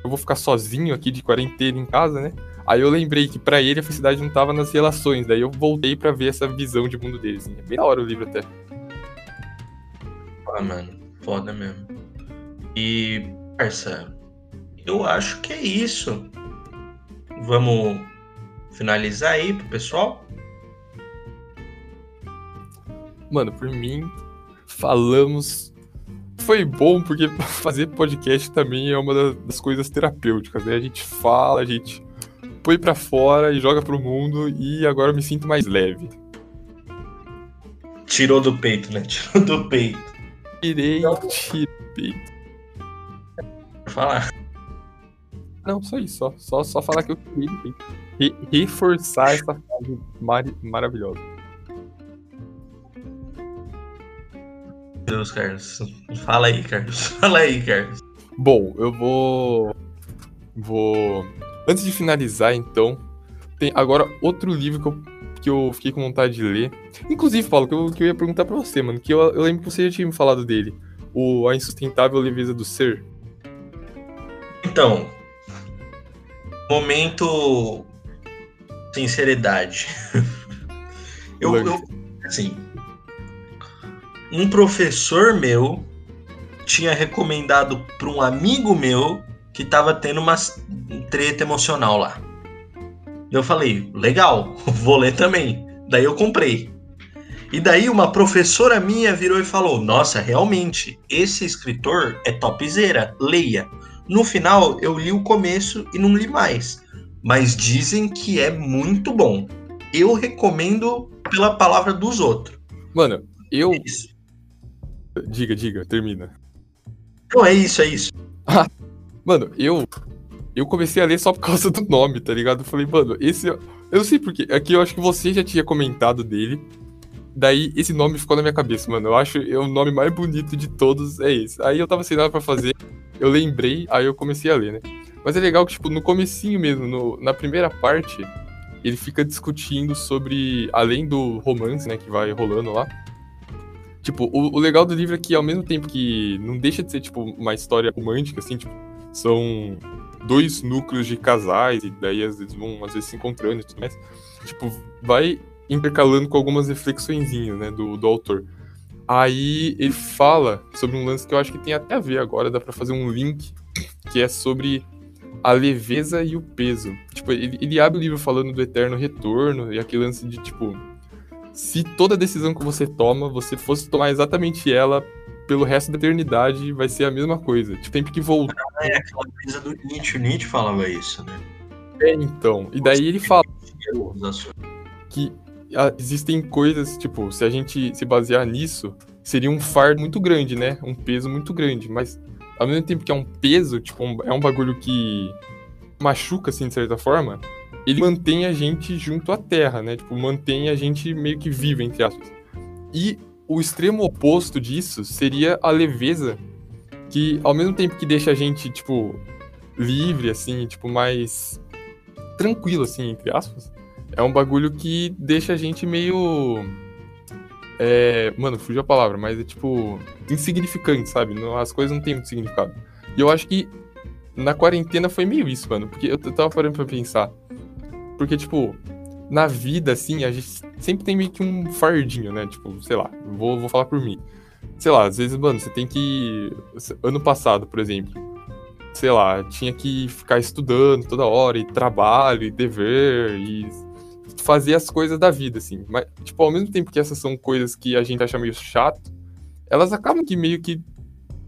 vou ficar sozinho aqui de quarentena em casa, né? Aí eu lembrei que para ele a felicidade não tava nas relações, daí eu voltei para ver essa visão de mundo dele, assim. É bem da hora o livro até. Ah, mano, foda mesmo. E, parça, eu acho que é isso. Vamos finalizar aí pro pessoal? Mano, por mim, falamos. Foi bom porque fazer podcast também é uma das coisas terapêuticas, né? A gente fala, a gente põe para fora e joga pro mundo e agora eu me sinto mais leve. Tirou do peito, né? Tirou do peito. Tirei, tirei do peito. falar. Não, só isso, só, só, só falar que eu queria re, reforçar essa frase mar, maravilhosa. Deus, Carlos. Fala aí, Carlos. Fala aí, Carlos. Bom, eu vou. Vou. Antes de finalizar, então, tem agora outro livro que eu, que eu fiquei com vontade de ler. Inclusive, Paulo, que eu, que eu ia perguntar pra você, mano, que eu, eu lembro que você já tinha me falado dele. O A Insustentável Leveza do Ser. Então, momento sinceridade. eu, eu, assim, um professor meu tinha recomendado para um amigo meu que tava tendo uma treta emocional lá. Eu falei, legal, vou ler também. Daí eu comprei. E daí uma professora minha virou e falou: Nossa, realmente, esse escritor é topzera, leia. No final, eu li o começo e não li mais. Mas dizem que é muito bom. Eu recomendo pela palavra dos outros. Mano, eu. É diga, diga, termina. Não, é isso, é isso. Mano, eu. Eu comecei a ler só por causa do nome, tá ligado? Eu falei, mano, esse. Eu não sei porquê. Aqui eu acho que você já tinha comentado dele. Daí esse nome ficou na minha cabeça, mano. Eu acho que o nome mais bonito de todos é esse. Aí eu tava sem nada pra fazer, eu lembrei, aí eu comecei a ler, né? Mas é legal que, tipo, no comecinho mesmo, no, na primeira parte, ele fica discutindo sobre, além do romance, né, que vai rolando lá. Tipo, o, o legal do livro é que, ao mesmo tempo que não deixa de ser, tipo, uma história romântica, assim, tipo, são dois núcleos de casais, e daí às vezes vão, às vezes, se encontrando e tudo mais. Tipo, vai intercalando com algumas reflexõezinhas, né, do, do autor. Aí ele fala sobre um lance que eu acho que tem até a ver agora, dá para fazer um link, que é sobre a leveza e o peso. Tipo, ele, ele abre o livro falando do eterno retorno e aquele lance de, tipo, se toda decisão que você toma, você fosse tomar exatamente ela pelo resto da eternidade, vai ser a mesma coisa. Tipo, tem que voltar. Ah, é aquela coisa do Nietzsche. Nietzsche falava isso, né? É, então. E daí ele fala que existem coisas, tipo, se a gente se basear nisso, seria um fardo muito grande, né? Um peso muito grande. Mas ao mesmo tempo que é um peso, tipo, um, é um bagulho que machuca, assim, de certa forma, ele mantém a gente junto à terra, né? Tipo, mantém a gente meio que vivo, entre aspas. E o extremo oposto disso seria a leveza, que ao mesmo tempo que deixa a gente, tipo, livre, assim, tipo, mais tranquilo, assim, entre aspas, é um bagulho que deixa a gente meio. É, mano, fugiu a palavra, mas é tipo. insignificante, sabe? as coisas não têm muito significado. E eu acho que na quarentena foi meio isso, mano. Porque eu, tava parando pra pensar. Porque, tipo, na vida, assim, a gente sempre tem meio que um fardinho, né? Tipo, sei lá, vou, vou falar por mim. Sei lá, às vezes, mano, você tem que. Ano passado, por exemplo, sei lá, tinha que ficar estudando toda hora, e trabalho, e dever, e fazer as coisas da vida, assim. Mas, tipo, ao mesmo tempo que essas são coisas que a gente acha meio chato, elas acabam que meio que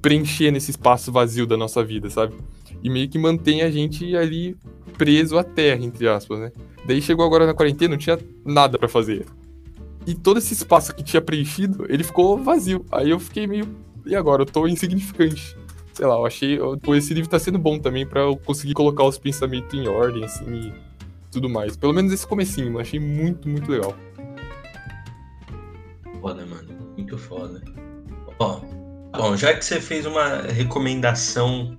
preenchendo esse espaço vazio da nossa vida, sabe? E meio que mantém a gente ali preso à terra, entre aspas, né? Daí chegou agora na quarentena, não tinha nada para fazer. E todo esse espaço que tinha preenchido, ele ficou vazio. Aí eu fiquei meio. E agora? Eu tô insignificante. Sei lá, eu achei. Esse livro tá sendo bom também para eu conseguir colocar os pensamentos em ordem, assim. E tudo mais. Pelo menos esse comecinho, eu achei muito, muito legal. Foda, mano. Muito foda. Ó, bom, já que você fez uma recomendação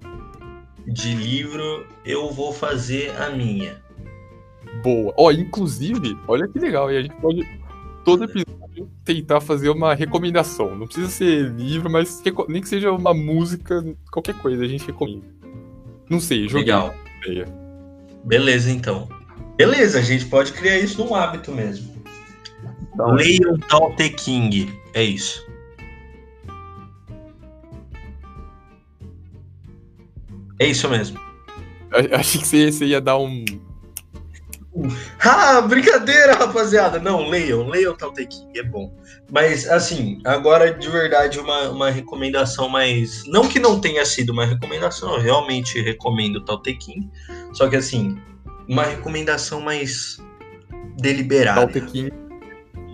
de livro, eu vou fazer a minha. Boa. Ó, inclusive, olha que legal, e a gente pode todo episódio tentar fazer uma recomendação. Não precisa ser livro, mas nem que seja uma música, qualquer coisa, a gente recomenda. Não sei, joguei. Legal. Beleza, então. Beleza, a gente pode criar isso num hábito mesmo. Então, Leiam Tao Te King. É isso. É isso mesmo. Achei que você ia dar um. Ah, brincadeira, rapaziada. Não, leiam, leiam Tao Te King, é bom. Mas, assim, agora de verdade, uma, uma recomendação mais. Não que não tenha sido uma recomendação, eu realmente recomendo Tao Te King. Só que, assim, uma recomendação mais deliberada. Altequim.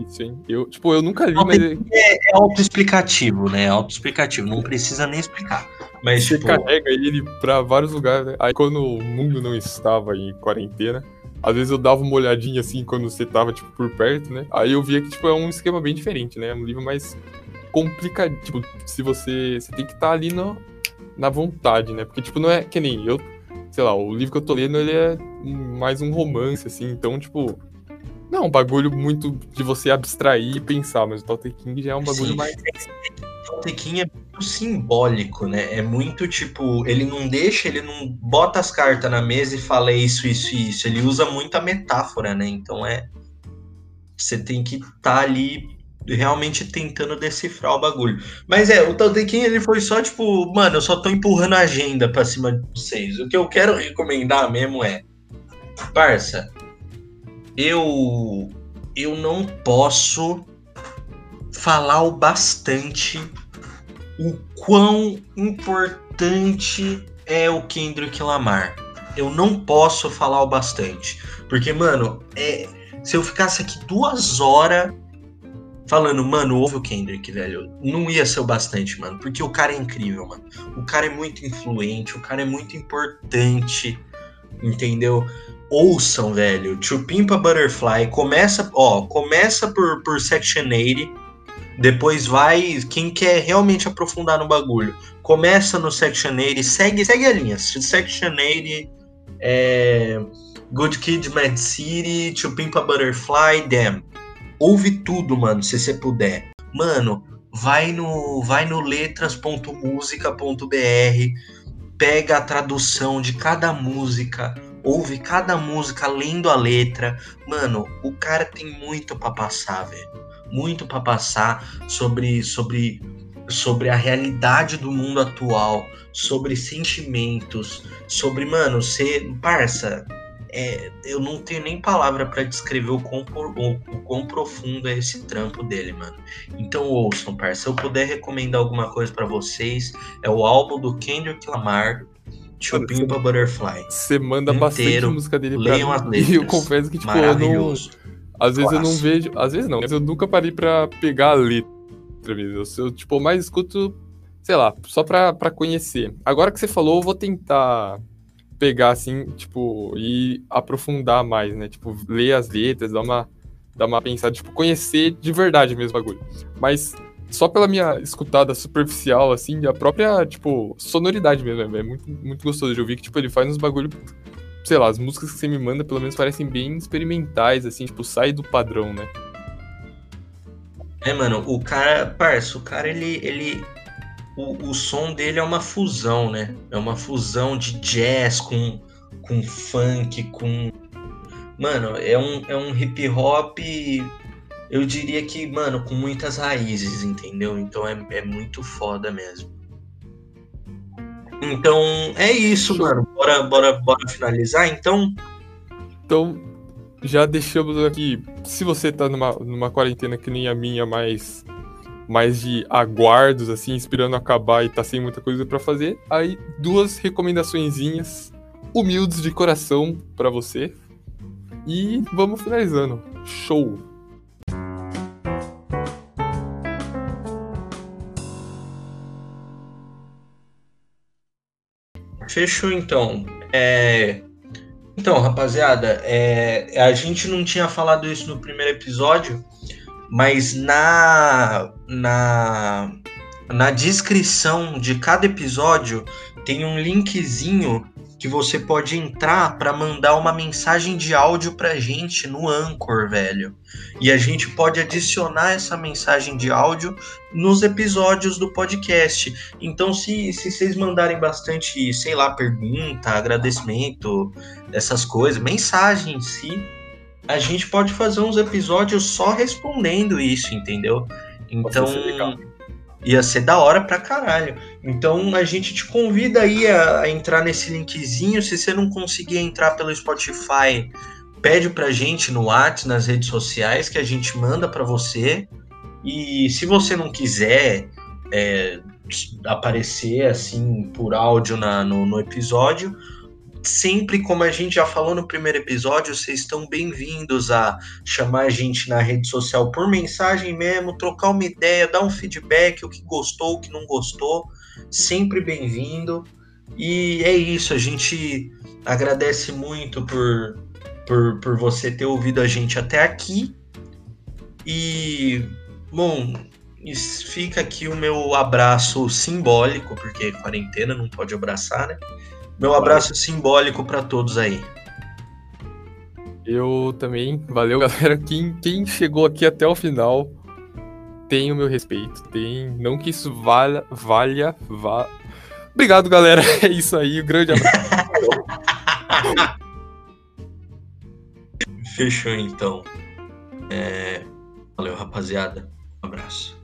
Isso, hein? Eu, tipo, eu nunca li, mas. É, é autoexplicativo, né? É autoexplicativo, não precisa nem explicar. Mas, Você tipo, carrega ele pra vários lugares, né? Aí quando o mundo não estava em quarentena, às vezes eu dava uma olhadinha assim quando você tava, tipo, por perto, né? Aí eu via que, tipo, é um esquema bem diferente, né? É um livro mais complicado. Tipo, se você. Você tem que estar ali no, na vontade, né? Porque, tipo, não é que nem eu. Sei lá, o livro que eu tô lendo, ele é mais um romance, assim. Então, tipo. Não é um bagulho muito de você abstrair e pensar, mas o Tolkien King já é um bagulho Sim. mais. o Tequim é simbólico, né? É muito tipo, ele não deixa, ele não bota as cartas na mesa e fala isso, isso e isso. Ele usa muita metáfora, né? Então é. Você tem que estar tá ali realmente tentando decifrar o bagulho. Mas é, o Tantequim ele foi só tipo, mano, eu só tô empurrando a agenda pra cima de vocês. O que eu quero recomendar mesmo é, parça, eu eu não posso falar o bastante o quão importante é o Kendrick Lamar. Eu não posso falar o bastante. Porque, mano, é, se eu ficasse aqui duas horas falando, mano, ouve o Kendrick, velho, não ia ser o bastante, mano. Porque o cara é incrível, mano. O cara é muito influente, o cara é muito importante, entendeu? Ouçam, velho. Chupimpa Butterfly. Começa, ó, começa por, por Section 80 depois vai, quem quer realmente aprofundar no bagulho, começa no Section 80, segue, segue a linha. Section 80, é, Good Kid, Mad City, To Pimp a Butterfly, Damn. Ouve tudo, mano, se você puder. Mano, vai no, vai no letras.musica.br, pega a tradução de cada música, ouve cada música lendo a letra. Mano, o cara tem muito para passar, velho muito para passar sobre, sobre, sobre a realidade do mundo atual, sobre sentimentos, sobre, mano, ser. Parça, é, eu não tenho nem palavra para descrever o quão, o, o quão profundo é esse trampo dele, mano. Então ouçam, parça. Se eu puder recomendar alguma coisa para vocês, é o álbum do Kendrick Lamar, Chupimpa Butterfly. Você manda Inteiro, bastante música dele pra leiam as mim. letras. E eu confesso que, tipo, eu não. Às vezes eu não Clássico. vejo. Às vezes não, mas eu nunca parei pra pegar a letra mesmo. Eu, eu, tipo, mais escuto, sei lá, só pra, pra conhecer. Agora que você falou, eu vou tentar pegar, assim, tipo, e aprofundar mais, né? Tipo, ler as letras, dar uma, dar uma pensada, tipo, conhecer de verdade mesmo o bagulho. Mas só pela minha escutada superficial, assim, a própria, tipo, sonoridade mesmo, é muito, muito gostoso de ouvir que, tipo, ele faz uns bagulho sei lá, as músicas que você me manda pelo menos parecem bem experimentais, assim, tipo, sai do padrão, né? É, mano, o cara, parça, o cara, ele, ele, o, o som dele é uma fusão, né? É uma fusão de jazz com, com funk, com, mano, é um, é um hip hop, eu diria que, mano, com muitas raízes, entendeu? Então é, é muito foda mesmo. Então é isso, mano. Bora, bora, bora finalizar, então. Então, já deixamos aqui, se você tá numa, numa quarentena que nem a minha, mais, mais de aguardos, assim, esperando acabar e tá sem muita coisa pra fazer, aí duas recomendaçõezinhas humildes de coração pra você. E vamos finalizando. Show! Fechou então. É, Então, rapaziada, é, a gente não tinha falado isso no primeiro episódio, mas na, na, na descrição de cada episódio tem um linkzinho que você pode entrar para mandar uma mensagem de áudio pra gente no Anchor, velho. E a gente pode adicionar essa mensagem de áudio nos episódios do podcast. Então, se, se vocês mandarem bastante, sei lá, pergunta, agradecimento, essas coisas, mensagem em si, a gente pode fazer uns episódios só respondendo isso, entendeu? Então. Ia ser da hora pra caralho. Então, a gente te convida aí a, a entrar nesse linkzinho. Se você não conseguir entrar pelo Spotify, pede pra gente no WhatsApp, nas redes sociais, que a gente manda pra você. E se você não quiser é, aparecer assim por áudio na- no, no episódio, sempre como a gente já falou no primeiro episódio, vocês estão bem-vindos a chamar a gente na rede social por mensagem mesmo, trocar uma ideia, dar um feedback, o que gostou, o que não gostou. sempre bem-vindo. E é isso, a gente agradece muito por, por, por você ter ouvido a gente até aqui. E, bom, fica aqui o meu abraço simbólico, porque quarentena não pode abraçar, né? Meu abraço simbólico para todos aí. Eu também, valeu galera. Quem, quem chegou aqui até o final tem o meu respeito. Tem, não que isso valha, valha, vá. Obrigado, galera. É isso aí, um grande abraço. Fechou então. É... Valeu, rapaziada. Um abraço.